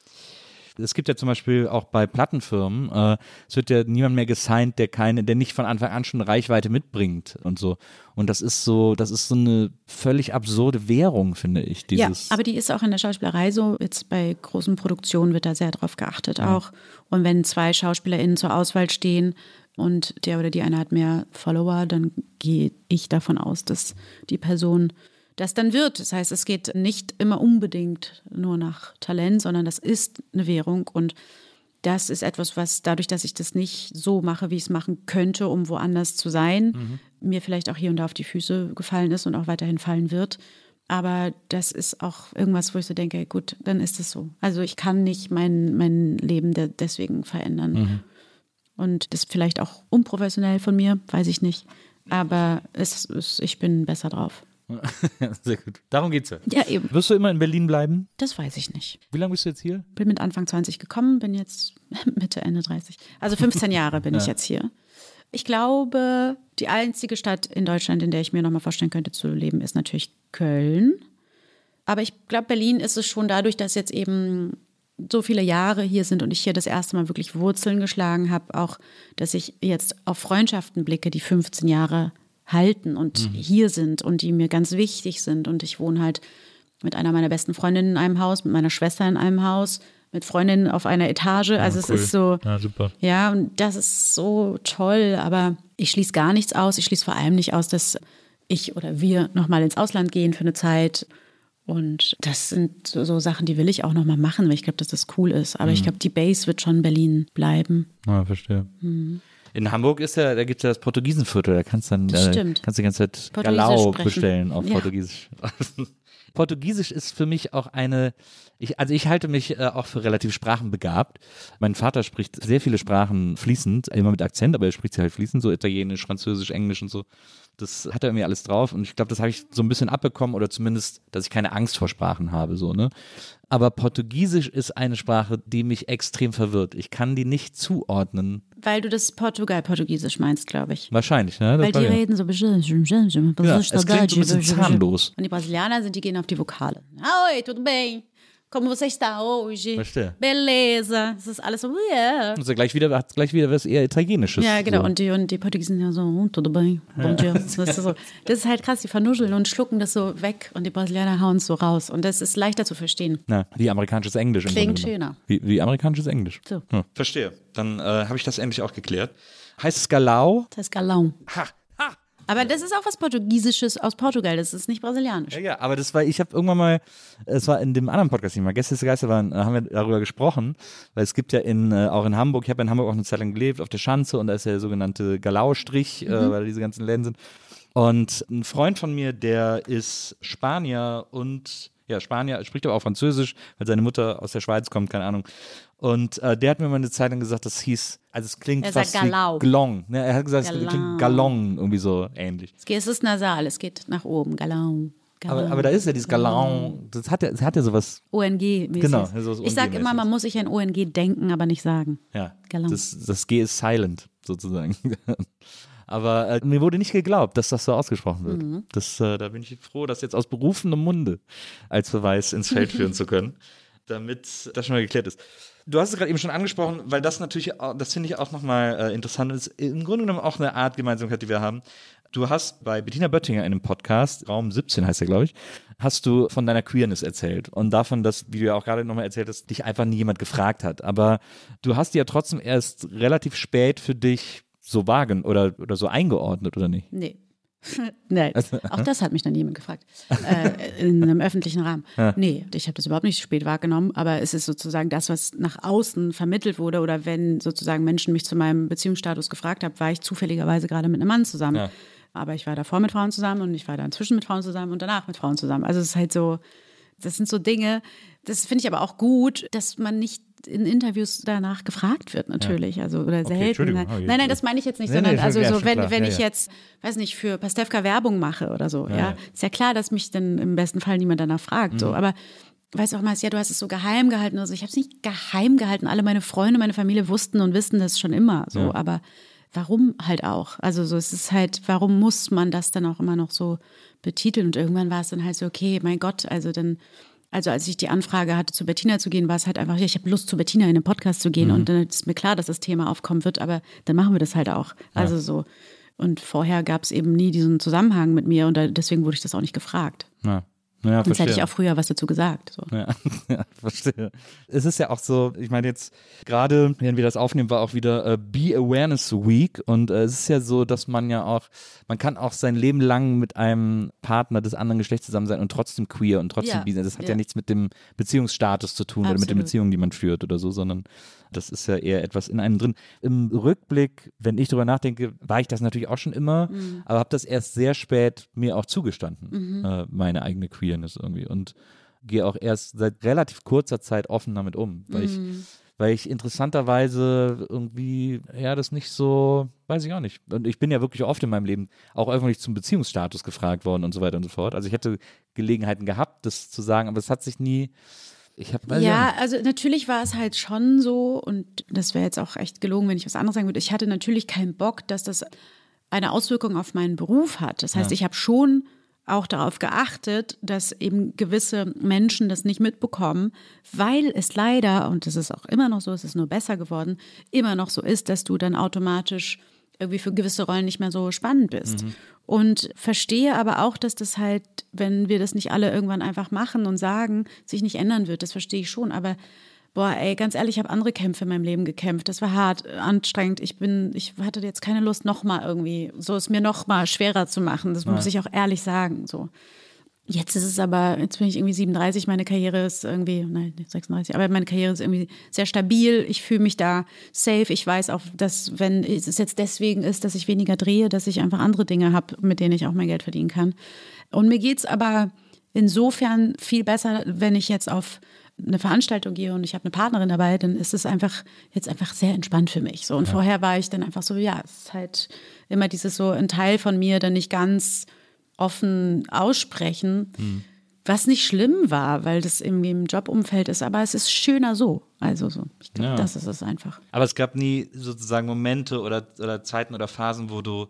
es gibt ja zum Beispiel auch bei Plattenfirmen, äh, es wird ja niemand mehr gesigned, der keine, der nicht von Anfang an schon Reichweite mitbringt und so. Und das ist so, das ist so eine völlig absurde Währung, finde ich. Dieses ja, aber die ist auch in der Schauspielerei so. Jetzt bei großen Produktionen wird da sehr drauf geachtet ja. auch. Und wenn zwei SchauspielerInnen zur Auswahl stehen, und der oder die eine hat mehr Follower, dann gehe ich davon aus, dass die Person das dann wird. Das heißt, es geht nicht immer unbedingt nur nach Talent, sondern das ist eine Währung und das ist etwas, was dadurch, dass ich das nicht so mache, wie ich es machen könnte, um woanders zu sein, mhm. mir vielleicht auch hier und da auf die Füße gefallen ist und auch weiterhin fallen wird. Aber das ist auch irgendwas, wo ich so denke, gut, dann ist es so. Also ich kann nicht mein, mein Leben de deswegen verändern. Mhm. Und das ist vielleicht auch unprofessionell von mir, weiß ich nicht. Aber es, es, ich bin besser drauf. Sehr gut. Darum geht's ja. Ja, eben. Wirst du immer in Berlin bleiben? Das weiß ich nicht. Wie lange bist du jetzt hier? Bin mit Anfang 20 gekommen, bin jetzt Mitte, Ende 30. Also 15 Jahre bin ja. ich jetzt hier. Ich glaube, die einzige Stadt in Deutschland, in der ich mir nochmal vorstellen könnte zu leben, ist natürlich Köln. Aber ich glaube, Berlin ist es schon dadurch, dass jetzt eben so viele Jahre hier sind und ich hier das erste Mal wirklich Wurzeln geschlagen habe, auch, dass ich jetzt auf Freundschaften blicke, die 15 Jahre halten und mhm. hier sind und die mir ganz wichtig sind. Und ich wohne halt mit einer meiner besten Freundinnen in einem Haus, mit meiner Schwester in einem Haus, mit Freundinnen auf einer Etage. Also ja, cool. es ist so. Ja, super. Ja, und das ist so toll. Aber ich schließe gar nichts aus. Ich schließe vor allem nicht aus, dass ich oder wir nochmal ins Ausland gehen für eine Zeit. Und das sind so, Sachen, die will ich auch nochmal machen, weil ich glaube, dass das cool ist. Aber mhm. ich glaube, die Base wird schon Berlin bleiben. Ja, verstehe. Mhm. In Hamburg ist ja, da gibt es ja das Portugiesenviertel, da kannst du dann äh, kannst die ganze Zeit Galau bestellen auf ja. Portugiesisch. Portugiesisch ist für mich auch eine, ich, also ich halte mich äh, auch für relativ sprachenbegabt. Mein Vater spricht sehr viele Sprachen fließend, immer mit Akzent, aber er spricht sie halt fließend, so Italienisch, Französisch, Englisch und so. Das hat er irgendwie alles drauf und ich glaube, das habe ich so ein bisschen abbekommen oder zumindest, dass ich keine Angst vor Sprachen habe, so, ne? Aber Portugiesisch ist eine Sprache, die mich extrem verwirrt. Ich kann die nicht zuordnen. Weil du das Portugal-Portugiesisch meinst, glaube ich. Wahrscheinlich, ne? Das Weil die reden so. Ja, es klingt so ein bisschen zahnlos. Und die Brasilianer sind, die gehen auf die Vokale. Oi, tudo bem? Como você está hoje? Verstehe. Beleza. Das ist alles so, yeah. Also gleich wieder, hat gleich wieder was eher Italienisches. Ja, genau. So. Und, die, und die Portugiesen ja so, oh, tudo bem, bom dia. Das ist, so, das ist halt krass, die vernuscheln und schlucken das so weg und die Brasilianer hauen es so raus. Und das ist leichter zu verstehen. Na, wie amerikanisches Englisch. Klingt schöner. Wie, wie amerikanisches Englisch. So. Ja. Verstehe. Dann äh, habe ich das endlich auch geklärt. Heißt es Galau? Das heißt Galão. Aber das ist auch was Portugiesisches aus Portugal, das ist nicht brasilianisch. Ja, ja, aber das war, ich habe irgendwann mal, es war in dem anderen Podcast, den wir des Geister waren, äh, haben wir darüber gesprochen, weil es gibt ja in, äh, auch in Hamburg, ich habe in Hamburg auch eine Zeit lang gelebt, auf der Schanze und da ist ja der sogenannte Galau-Strich, äh, weil diese ganzen Läden sind. Und ein Freund von mir, der ist Spanier und ja, Spanier, spricht aber auch Französisch, weil seine Mutter aus der Schweiz kommt, keine Ahnung. Und äh, der hat mir mal eine Zeit lang gesagt, das hieß, also es klingt Er sagt fast Galau. wie Glong. Ne? Er hat gesagt, es Galau. klingt Galong, irgendwie so ähnlich. Es geht- Es ist nasal, es geht nach oben. Galão. Aber, aber da ist ja dieses Galang, das hat ja, das hat ja sowas, ONG-mäßig. Genau, so was ich sage immer, man muss sich ein ONG denken, aber nicht sagen. ja, Galang. das, das G ist silent, sozusagen. Aber äh, mir wurde nicht geglaubt, dass das so ausgesprochen wird. Mhm. Das, äh, da bin ich froh, das jetzt aus berufenem Munde als Beweis ins Feld führen zu können, damit das schon mal geklärt ist. Du hast es gerade eben schon angesprochen, weil das natürlich, auch- das finde ich auch nochmal äh, interessant, ist im Grunde genommen auch eine Art Gemeinsamkeit, die wir haben. Du hast bei Bettina Böttinger in einem Podcast, Raum 17 heißt er, glaube ich, hast du von deiner Queerness erzählt und davon, dass, wie du ja auch gerade nochmal erzählt hast, dich einfach nie jemand gefragt hat. Aber du hast die ja trotzdem erst relativ spät für dich so wagen oder, oder so eingeordnet, oder nicht? Nee. Nein, Also, auch das hat mich dann jemand gefragt. Äh, in einem öffentlichen Rahmen. Nee, ich habe das überhaupt nicht spät wahrgenommen, aber es ist sozusagen das, was nach außen vermittelt wurde oder wenn sozusagen Menschen mich zu meinem Beziehungsstatus gefragt haben, war ich zufälligerweise gerade mit einem Mann zusammen. Ja. Aber ich war davor mit Frauen zusammen und ich war dann zwischen mit Frauen zusammen und danach mit Frauen zusammen. Also es ist halt so, das sind so Dinge, das finde ich aber auch gut, dass man nicht in Interviews danach gefragt wird, natürlich. Also oder selten. Entschuldigung. Nein, Oh, nein, das meine ich jetzt nicht, Nee, nee, sondern schon- also ja, so, wenn, klar. wenn Ja, ich ja. jetzt, weiß nicht, für Pastewka Werbung mache oder so, ja, Ja, ja. ist ja klar, dass mich dann im besten Fall niemand danach fragt. So, aber weiß auch mal, ja, du hast es so geheim gehalten. Also ich habe es nicht geheim gehalten. Alle meine Freunde, meine Familie wussten und wissen das schon immer. So, aber warum halt auch? Also so, es ist halt, warum muss man das dann auch immer noch so betiteln? Und irgendwann war es dann halt so, okay, mein Gott, also dann. Also als ich die Anfrage hatte, zu Bettina zu gehen, war es halt einfach, ja, ich habe Lust, zu Bettina in den Podcast zu gehen. Und dann ist mir klar, dass das Thema aufkommen wird, aber dann machen wir das halt auch. Also so. Und vorher gab es eben nie diesen Zusammenhang mit mir und da, deswegen wurde ich das auch nicht gefragt. Ja, ja Sonst hätte ich auch früher was dazu gesagt. So. Ja, ja, verstehe. Es ist ja auch so, ich meine jetzt, gerade wenn wir das aufnehmen, war auch wieder äh, Be Awareness Week und äh, es ist ja so, dass man ja auch, man kann auch sein Leben lang mit einem Partner des anderen Geschlechts zusammen sein und trotzdem queer und trotzdem Ja, sein. Das hat ja. ja. nichts mit dem Beziehungsstatus zu tun oder mit den Absolut. Beziehungen, die man führt oder so, sondern das ist ja eher etwas in einem drin. Im Rückblick, wenn ich drüber nachdenke, war ich das natürlich auch schon immer, Mhm. aber habe das erst sehr spät mir auch zugestanden, äh, meine eigene Queerness irgendwie und gehe auch erst seit relativ kurzer Zeit offen damit um, weil ich weil ich interessanterweise irgendwie, ja, das nicht so, weiß ich auch nicht. Und ich bin ja wirklich oft in meinem Leben auch öffentlich zum Beziehungsstatus gefragt worden und so weiter und so fort. Also ich hätte Gelegenheiten gehabt, das zu sagen, aber es hat sich nie, ich habe, weiß ich auch Ja, also natürlich war es halt schon so, und das wäre jetzt auch echt gelogen, wenn ich was anderes sagen würde. Ich hatte natürlich keinen Bock, dass das eine Auswirkung auf meinen Beruf hat. Das heißt, ich habe schon auch darauf geachtet, dass eben gewisse Menschen das nicht mitbekommen, weil es leider, und das ist auch immer noch so, es ist nur besser geworden, immer noch so ist, dass du dann automatisch irgendwie für gewisse Rollen nicht mehr so spannend bist. Und verstehe aber auch, dass das halt, wenn wir das nicht alle irgendwann einfach machen und sagen, sich nicht ändern wird. Das verstehe ich schon. Aber boah, ey, ganz ehrlich, ich habe andere Kämpfe in meinem Leben gekämpft. Das war hart, äh, anstrengend. Ich bin, ich hatte jetzt keine Lust, nochmal irgendwie, so es mir nochmal schwerer zu machen. Das muss ich auch ehrlich sagen. So. Jetzt ist es aber, jetzt bin ich irgendwie 37, meine Karriere ist irgendwie, nein, nicht 36, aber meine Karriere ist irgendwie sehr stabil. Ich fühle mich da safe. Ich weiß auch, dass, wenn es jetzt deswegen ist, dass ich weniger drehe, dass ich einfach andere Dinge habe, mit denen ich auch mein Geld verdienen kann. Und mir geht's aber insofern viel besser, wenn ich jetzt auf eine Veranstaltung gehe und ich habe eine Partnerin dabei, dann ist es einfach jetzt einfach sehr entspannt für mich. So und vorher war ich dann einfach so, ja, es ist halt immer dieses so ein Teil von mir, dann nicht ganz offen aussprechen, was nicht schlimm war, weil das irgendwie im Jobumfeld ist, aber es ist schöner so. Also so, ich glaube, Ja. das ist es einfach. Aber es gab nie sozusagen Momente oder, oder Zeiten oder Phasen, wo du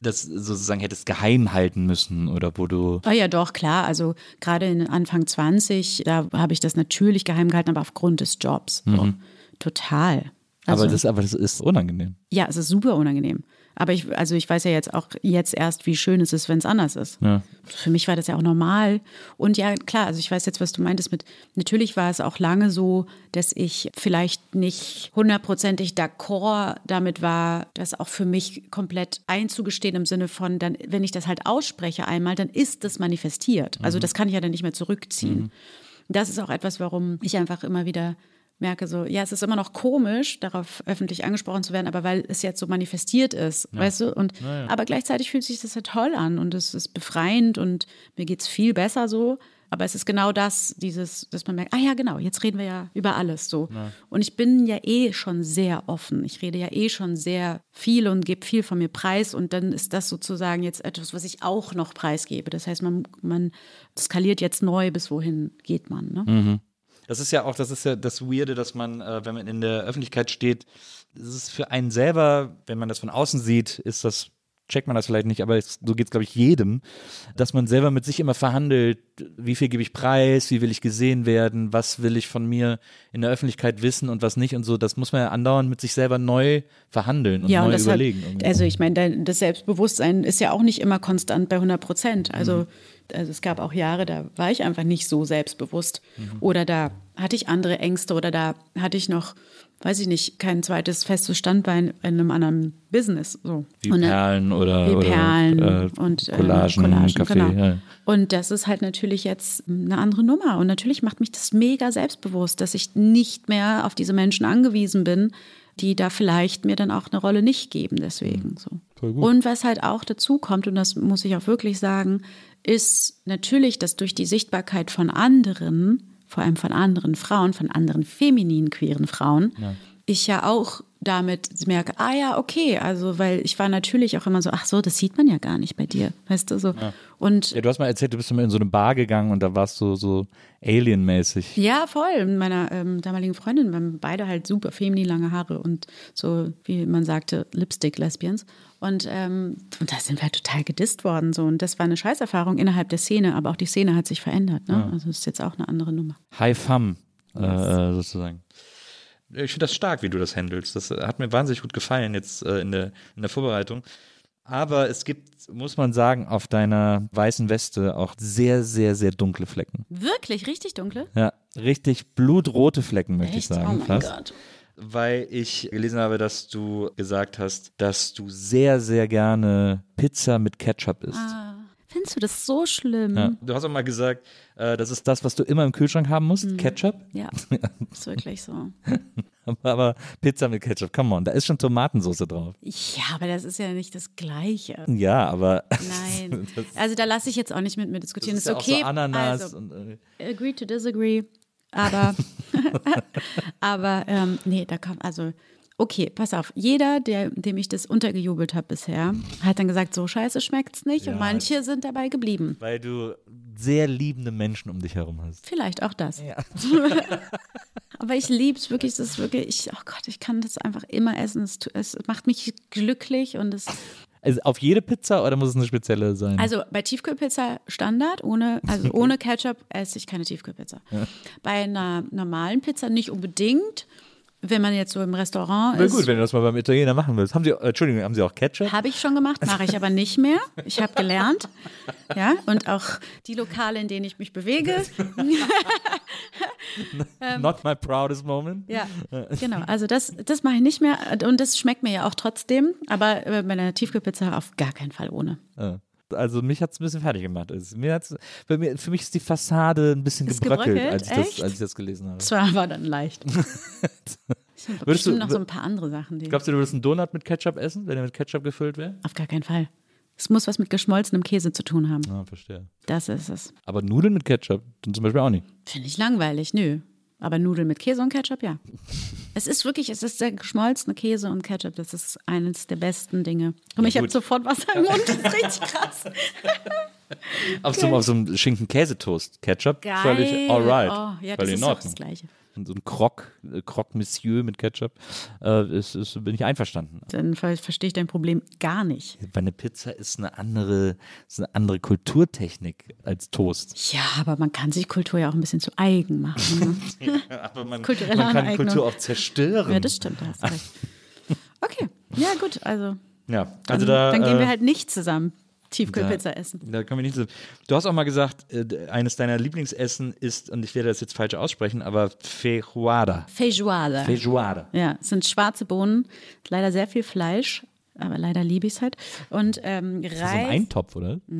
das sozusagen hättest geheim halten müssen oder wo du. Ah ja, doch, klar. Also gerade in Anfang 20, da habe ich das natürlich geheim gehalten, aber aufgrund des Jobs. So. Total. Also, aber, das, aber das ist unangenehm. ja, es ist super unangenehm. Aber ich, also ich weiß ja jetzt auch jetzt erst, wie schön es ist, wenn es anders ist. Ja. Für mich war das ja auch normal. Und ja, klar, also ich weiß jetzt, was du meintest mit, natürlich war es auch lange so, dass ich vielleicht nicht hundertprozentig d'accord damit war, das auch für mich komplett einzugestehen im Sinne von, dann, wenn ich das halt ausspreche einmal, dann ist das manifestiert. Also das kann ich ja dann nicht mehr zurückziehen. Das ist auch etwas, warum ich einfach immer wieder merke, so, ja, es ist immer noch komisch, darauf öffentlich angesprochen zu werden, aber weil es jetzt so manifestiert ist, weißt du? Und aber gleichzeitig fühlt sich das ja toll an und es ist befreiend und mir geht's viel besser so. Aber es ist genau das, dieses, dass man merkt, ah ja, genau, jetzt reden wir ja über alles so. Und ich bin ja eh schon sehr offen. Ich rede ja eh schon sehr viel und gebe viel von mir preis. Und dann ist das sozusagen jetzt etwas, was ich auch noch preisgebe. Das heißt, man, man skaliert jetzt neu, bis wohin geht man. Ne? Das ist ja auch, das ist ja das Weirde, dass man, äh, wenn man in der Öffentlichkeit steht, das ist für einen selber, wenn man das von außen sieht, ist das, checkt man das vielleicht nicht, aber es, so geht es, glaube ich, jedem, dass man selber mit sich immer verhandelt, wie viel gebe ich preis, wie will ich gesehen werden, was will ich von mir in der Öffentlichkeit wissen und was nicht und so. Das muss man ja andauernd mit sich selber neu verhandeln und Ja, neu und das hat, überlegen. irgendwie. also ich meine, das Selbstbewusstsein ist ja auch nicht immer konstant bei 100 Prozent. Also, Mhm. also es gab auch Jahre, da war ich einfach nicht so selbstbewusst. Mhm. Oder da hatte ich andere Ängste oder da hatte ich noch, weiß ich nicht, kein zweites festes Standbein in einem anderen Business. So. wie Und, äh, Perlen oder, wie oder Perlen äh, und äh, Collagen, Collagen Kaffee. genau. Ja. Und das ist halt natürlich jetzt eine andere Nummer. Und natürlich macht mich das mega selbstbewusst, dass ich nicht mehr auf diese Menschen angewiesen bin, die da vielleicht mir dann auch eine Rolle nicht geben. Deswegen so. Und was halt auch dazu kommt, und das muss ich auch wirklich sagen, ist natürlich, dass durch die Sichtbarkeit von anderen, vor allem von anderen Frauen, von anderen femininen, queeren Frauen, ich ja auch damit merke, ah ja, okay, also weil ich war natürlich auch immer so, ach so, das sieht man ja gar nicht bei dir, weißt du so. Und Ja, du hast mal erzählt, du bist mal in so eine Bar gegangen und da warst du so Alien-mäßig. ja, voll, mit meiner ähm, damaligen Freundin, wir haben beide halt super feminin lange Haare und so, wie man sagte, Lipstick-Lesbians. Und, ähm, und da sind wir halt total gedisst worden. So. Und das war eine Scheißerfahrung innerhalb der Szene, aber auch die Szene hat sich verändert. Ne? Also ist jetzt auch eine andere Nummer. High Fam, äh, sozusagen. Ich finde das stark, wie du das handelst. Das äh, hat mir wahnsinnig gut gefallen jetzt äh, in, der, in der Vorbereitung. Aber es gibt, muss man sagen, auf deiner weißen Weste auch sehr, sehr, sehr dunkle Flecken. Wirklich, richtig dunkle? Ja, richtig blutrote Flecken, möchte ich Echt? sagen. Oh mein fast. Gott. Weil ich gelesen habe, dass du gesagt hast, dass du sehr, sehr gerne Pizza mit Ketchup isst. Ah, findest du das so schlimm? Ja. Du hast auch mal gesagt, äh, das ist das, was du immer im Kühlschrank haben musst, Mhm. Ketchup. Ja, ist wirklich so. Aber Pizza mit Ketchup, come on, da ist schon Tomatensauce drauf. Ja, aber das ist ja nicht das Gleiche. Ja, aber Nein. Also da lasse ich jetzt auch nicht mit mir diskutieren. das ist ist ja okay. auch so Ananas Also, und äh, agree to disagree. Aber, aber ähm, nee, da kommt, also, okay, pass auf. Jeder, der, dem ich das untergejubelt habe bisher, hat dann gesagt, so scheiße schmeckt's nicht. Und manche sind dabei geblieben. weil du sehr liebende Menschen um dich herum hast. Vielleicht auch das. Aber ich liebe es wirklich, das ist wirklich, ich, oh Gott, ich kann das einfach immer essen. Es, es macht mich glücklich und es, Also auf jede Pizza oder muss es eine spezielle sein? also bei Tiefkühlpizza Standard, ohne, also ohne Ketchup esse ich keine Tiefkühlpizza. Bei einer normalen Pizza nicht unbedingt. Wenn man jetzt so im Restaurant Na ist, gut, wenn du das mal beim Italiener machen willst. Haben sie, äh, Entschuldigung, haben sie auch Ketchup? habe ich schon gemacht, mache ich aber nicht mehr. Ich habe gelernt. Ja, und auch die Lokale, in denen ich mich bewege, Not my proudest moment. Ja, genau. Also das, das mache ich nicht mehr. Und das schmeckt mir ja auch trotzdem. Aber äh, bei einer Tiefkühlpizza auf gar keinen Fall ohne. Ja. Also mich hat es ein bisschen fertig gemacht. Es- Mir hat's, bei mir, für mich ist die Fassade ein bisschen Ist gebröckelt, gebröckelt? als ich, das, als ich das gelesen habe. Das war, dann leicht. Es Würdest du- noch so ein paar andere Sachen. Die Glaubst du, du würdest einen Donut mit Ketchup essen, wenn er mit Ketchup gefüllt wäre? auf gar keinen Fall. Es muss was mit geschmolzenem Käse zu tun haben. Ah, verstehe. Das ist es. Aber Nudeln mit Ketchup dann zum Beispiel auch nicht. Finde ich langweilig, nö. Aber Nudeln mit Käse und Ketchup, ja. Es ist wirklich, es ist der geschmolzene Käse und Ketchup, das ist eines der besten Dinge. Guck mal, ich habe sofort Wasser im Mund, das ist richtig krass. Auf, so, auf so einem Schinken-Käsetoast. Ketchup, Geil. völlig alright. Oh, ja, das völlig ist in doch Ordnung. das Gleiche. Und so ein Croc, äh, Croc Monsieur mit Ketchup, äh, ist, ist, bin ich einverstanden. Dann ver verstehe ich dein Problem gar nicht. Weil eine Pizza ist eine andere, ist eine andere Kulturtechnik als Toast. Ja, aber man kann sich Kultur ja auch ein bisschen zu eigen machen. Ne? Aber man, Kulturelle man kann Aneignung. Kultur auch zerstören. ja, das stimmt, da hast du recht. Okay, ja gut, also, Ja, dann, also da, dann gehen äh, wir halt nicht zusammen Tiefkühlpizza essen. Da können wir nicht so. Du hast auch mal gesagt, äh, eines deiner Lieblingsessen ist, und ich werde das jetzt falsch aussprechen, aber Feijoada. Feijoada. Feijoada. Ja, es sind schwarze Bohnen, leider sehr viel Fleisch, aber leider liebe ich es halt. Und ähm, Reis. So ein Eintopf, oder? so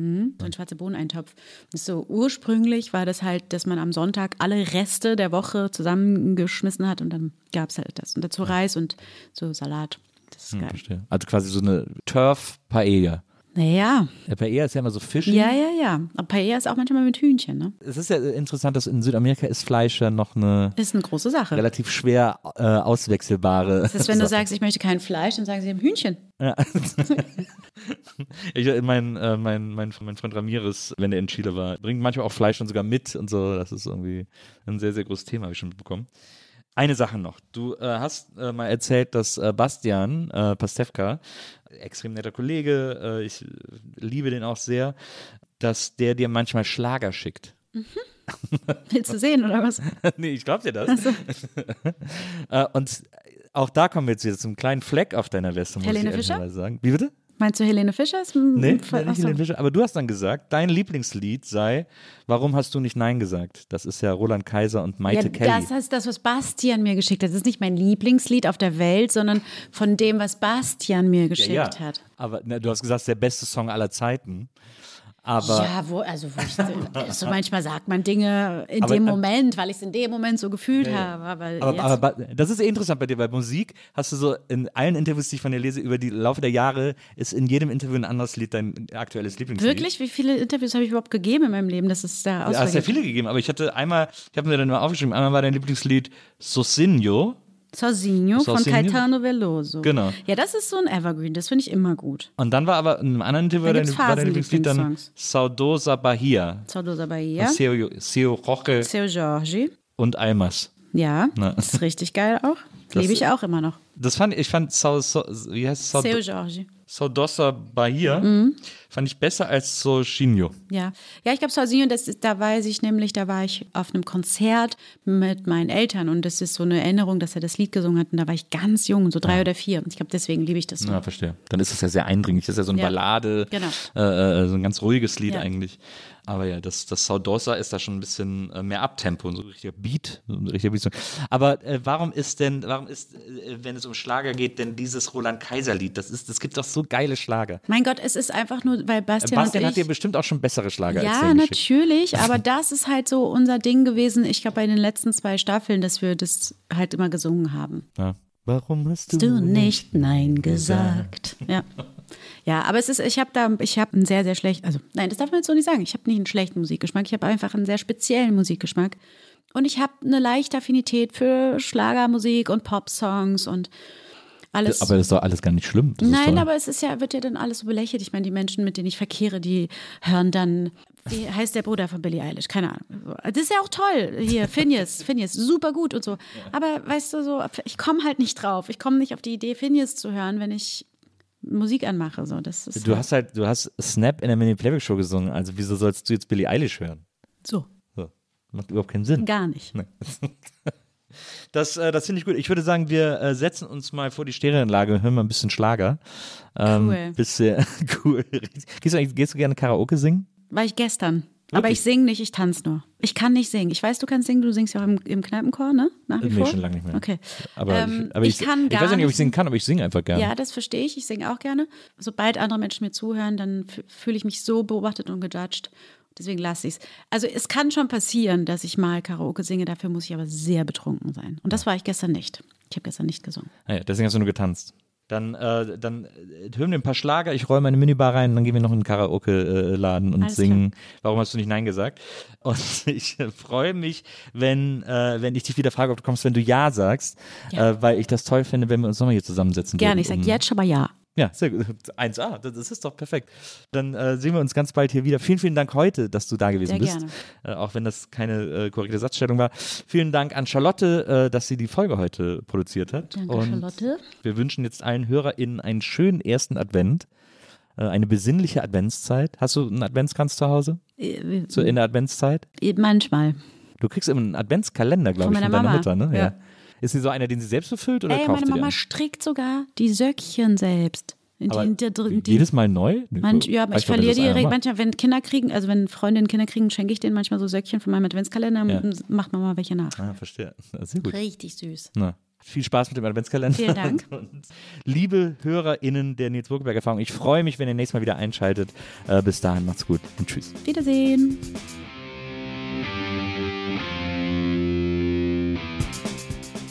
ein schwarzer Bohneneintopf. Das ist so ursprünglich war das halt, dass man am Sonntag alle Reste der Woche zusammengeschmissen hat und dann gab es halt das. Und dazu Reis und so Salat. Das ist geil. Verstehe. Also quasi so eine Turf-Paella. Naja, Der Paella ist ja immer so fischig. ja, ja, ja. Aber Paella ist auch manchmal mit Hühnchen, ne? Es ist ja interessant, dass in Südamerika ist Fleisch ja noch eine Ist eine große Sache. relativ schwer äh, auswechselbare. Das ist, wenn du Sache. sagst, ich möchte kein Fleisch, dann sagen sie eben Hühnchen. Ja. ich, mein, äh, mein, mein, mein Freund Ramirez, wenn er in Chile war, bringt manchmal auch Fleisch dann sogar mit und so. Das ist irgendwie ein sehr, sehr großes Thema, habe ich schon mitbekommen. Eine Sache noch. Du äh, hast äh, mal erzählt, dass äh, Bastian äh, Pastewka, extrem netter Kollege, äh, ich liebe den auch sehr, dass der dir manchmal Schlager schickt. Willst du sehen oder was? nee, ich glaub dir das. äh, und auch da kommen wir jetzt wieder zum kleinen Fleck auf deiner Weste, muss Helene ich Fischer? sagen. Wie bitte? Meinst du Helene Fischer? Ist Nee, Fall- nicht. Helene Fischer. Aber du hast dann gesagt, dein Lieblingslied sei Warum hast du nicht Nein gesagt? Das ist ja Roland Kaiser und Maite Ja, Kelly. das heißt das, was Bastian mir geschickt hat. Das ist nicht mein Lieblingslied auf der Welt, sondern von dem, was Bastian mir geschickt ja, ja. hat. Aber na, du hast gesagt, es ist der beste Song aller Zeiten. Aber ja, wo, also wo ich, so manchmal sagt man Dinge in Aber, dem äh, Moment, weil ich es in dem Moment so gefühlt ja. habe. Aber, Aber, aber das ist eh interessant bei dir, weil Musik hast du so in allen Interviews, die ich von dir lese, über die Laufe der Jahre ist in jedem Interview ein anderes Lied dein aktuelles Lieblingslied. wirklich, wie viele Interviews habe ich überhaupt gegeben in meinem Leben? Das ist da Ja, hast ja viele gegeben, aber ich hatte einmal, ich habe mir dann mal aufgeschrieben, einmal war dein Lieblingslied Sosinho. Sozinho von? Caetano Veloso. Genau. Ja, das ist so ein Evergreen, das finde ich immer gut. Und dann war aber in einem anderen gibt's war dein Lieblingslied dann. Saudosa Bahia. Saudosa Bahia, Seu, Seu Roque Seu Jorge. und Almas. Ja, Na. das ist richtig geil auch. Das- Liebe ich auch immer noch. Das fand ich, fand Sau, Sau, wie heißt es? Seu Jorge. Saudosa Bahia Mhm. fand ich besser als Socinho. Ja, ja, ich glaube, Sausinho, das ist, da weiß ich nämlich, da war ich auf einem Konzert mit meinen Eltern und das ist so eine Erinnerung, dass er das Lied gesungen hat und da war ich ganz jung, so drei oder vier. Und ich glaube, deswegen liebe ich das so. Ja, verstehe. Dann ist das ja sehr eindringlich. Das ist ja so eine Ja. Ballade, Genau. äh, äh, so ein ganz ruhiges Lied Ja. eigentlich. Aber ja, das, das Saudosa ist da schon ein bisschen äh, mehr Abtempo und so ein richtiger Beat. So ein richtiger Beat. Aber äh, warum ist denn, warum ist, äh, wenn es um Schlager geht, denn dieses Roland Kaiser Lied? Das ist, das gibt doch so geile Schlager. Mein Gott, es ist einfach nur, weil Äh, Bastian, Bastian und hat dir bestimmt auch schon bessere Schlager als Ja, natürlich, aber das ist halt so unser Ding gewesen. Ich glaube, bei den letzten zwei Staffeln, dass wir das halt immer gesungen haben. Ja. Warum hast du, du nicht Nein gesagt. Ja. Ja, aber es ist, ich habe da, ich habe einen sehr, sehr schlechten, also nein, das darf man jetzt so nicht sagen. Ich habe nicht einen schlechten Musikgeschmack, ich habe einfach einen sehr speziellen Musikgeschmack. Und ich habe eine leichte Affinität für Schlagermusik und Popsongs und alles. Aber das ist doch alles gar nicht schlimm. Das Nein, aber es ist ja, wird ja dann alles so belächelt. Ich meine, die Menschen, mit denen ich verkehre, die hören dann, wie heißt der Bruder von Billie Eilish? Keine Ahnung. Das ist ja auch toll. Hier, Phineas, Phineas, super gut und so. Aber weißt du, so, ich komme halt nicht drauf. Ich komme nicht auf die Idee, Phineas zu hören, wenn ich Musik anmache. So, das ist Du hast halt, du hast Snap in der Mini-Playback-Show gesungen, also wieso sollst du jetzt Billie Eilish hören? so, So. Macht überhaupt keinen Sinn. gar nicht. Das, äh, das finde ich gut. Ich würde sagen, wir äh, setzen uns mal vor die Stereoanlage und hören mal ein bisschen Schlager. Ähm, Cool. Bisschen cool. Gehst du, gehst du gerne Karaoke singen? War ich gestern. Aber ich singe nicht, ich tanze nur. Ich kann nicht singen. Ich weiß, du kannst singen, du singst ja auch im, im Kneipenchor, ne? Nach wie Nee, vor? schon lange nicht mehr. Okay. Aber, Ähm, ich, aber ich, ich kann ich gar weiß ja nicht, ob ich singen kann, aber ich singe einfach gerne. Ja, das verstehe ich. Ich singe auch gerne. Sobald andere Menschen mir zuhören, dann fü- fühle ich mich so beobachtet und gejudged. Deswegen lasse ich es. Also es kann schon passieren, dass ich mal Karaoke singe. Dafür muss ich aber sehr betrunken sein. Und das war ich gestern nicht. Ich habe gestern nicht gesungen. Ah ja, deswegen hast du nur getanzt. Dann, äh, dann äh, hören wir ein paar Schlager, ich räume meine Minibar rein, dann gehen wir noch in den Karaoke-Laden und Alles singen. Warum hast du nicht Nein gesagt? Und ich äh, freue mich, wenn, äh, wenn ich dich wieder frage, ob du kommst, wenn du Ja sagst, Ja. Äh, weil ich das toll finde, wenn wir uns nochmal hier zusammensetzen Gerne. würden, Ich sage um- jetzt schon mal ja. Ja, sehr gut. 1A, das ist doch perfekt. Dann äh, sehen wir uns ganz bald hier wieder. Vielen, vielen Dank heute, dass du da gewesen Sehr bist. gerne. Äh, auch wenn das keine äh, korrekte Satzstellung war. Vielen Dank an Charlotte, äh, dass sie die Folge heute produziert hat. Danke, Und Charlotte. Wir wünschen jetzt allen HörerInnen einen schönen ersten Advent. äh, Eine besinnliche Adventszeit. Hast du einen Adventskranz zu Hause? Äh, So in der Adventszeit? Manchmal. Du kriegst immer einen Adventskalender, glaube Von ich, von meiner deiner Mama. Mutter, ne? Ja. Ist sie so einer, den sie selbst befüllt oder Ey, kauft meine Mama einen? strickt sogar die Söckchen selbst. Die, Aber die, die, die, jedes Mal neu? Manch, ja, aber ich man, verliere die direkt. Manchmal, wenn Kinder kriegen, also wenn Freundinnen Kinder kriegen, schenke ich denen manchmal so Söckchen von meinem Adventskalender. Ja. Macht Mama welche nach. Ah, verstehe. Sehr gut. Richtig süß. Na, viel Spaß mit dem Adventskalender. Vielen Dank. Und liebe HörerInnen der Nils Burgenberg Erfahrung, ich freue mich, wenn ihr nächstes Mal wieder einschaltet. Äh, bis dahin, macht's gut und tschüss. Wiedersehen.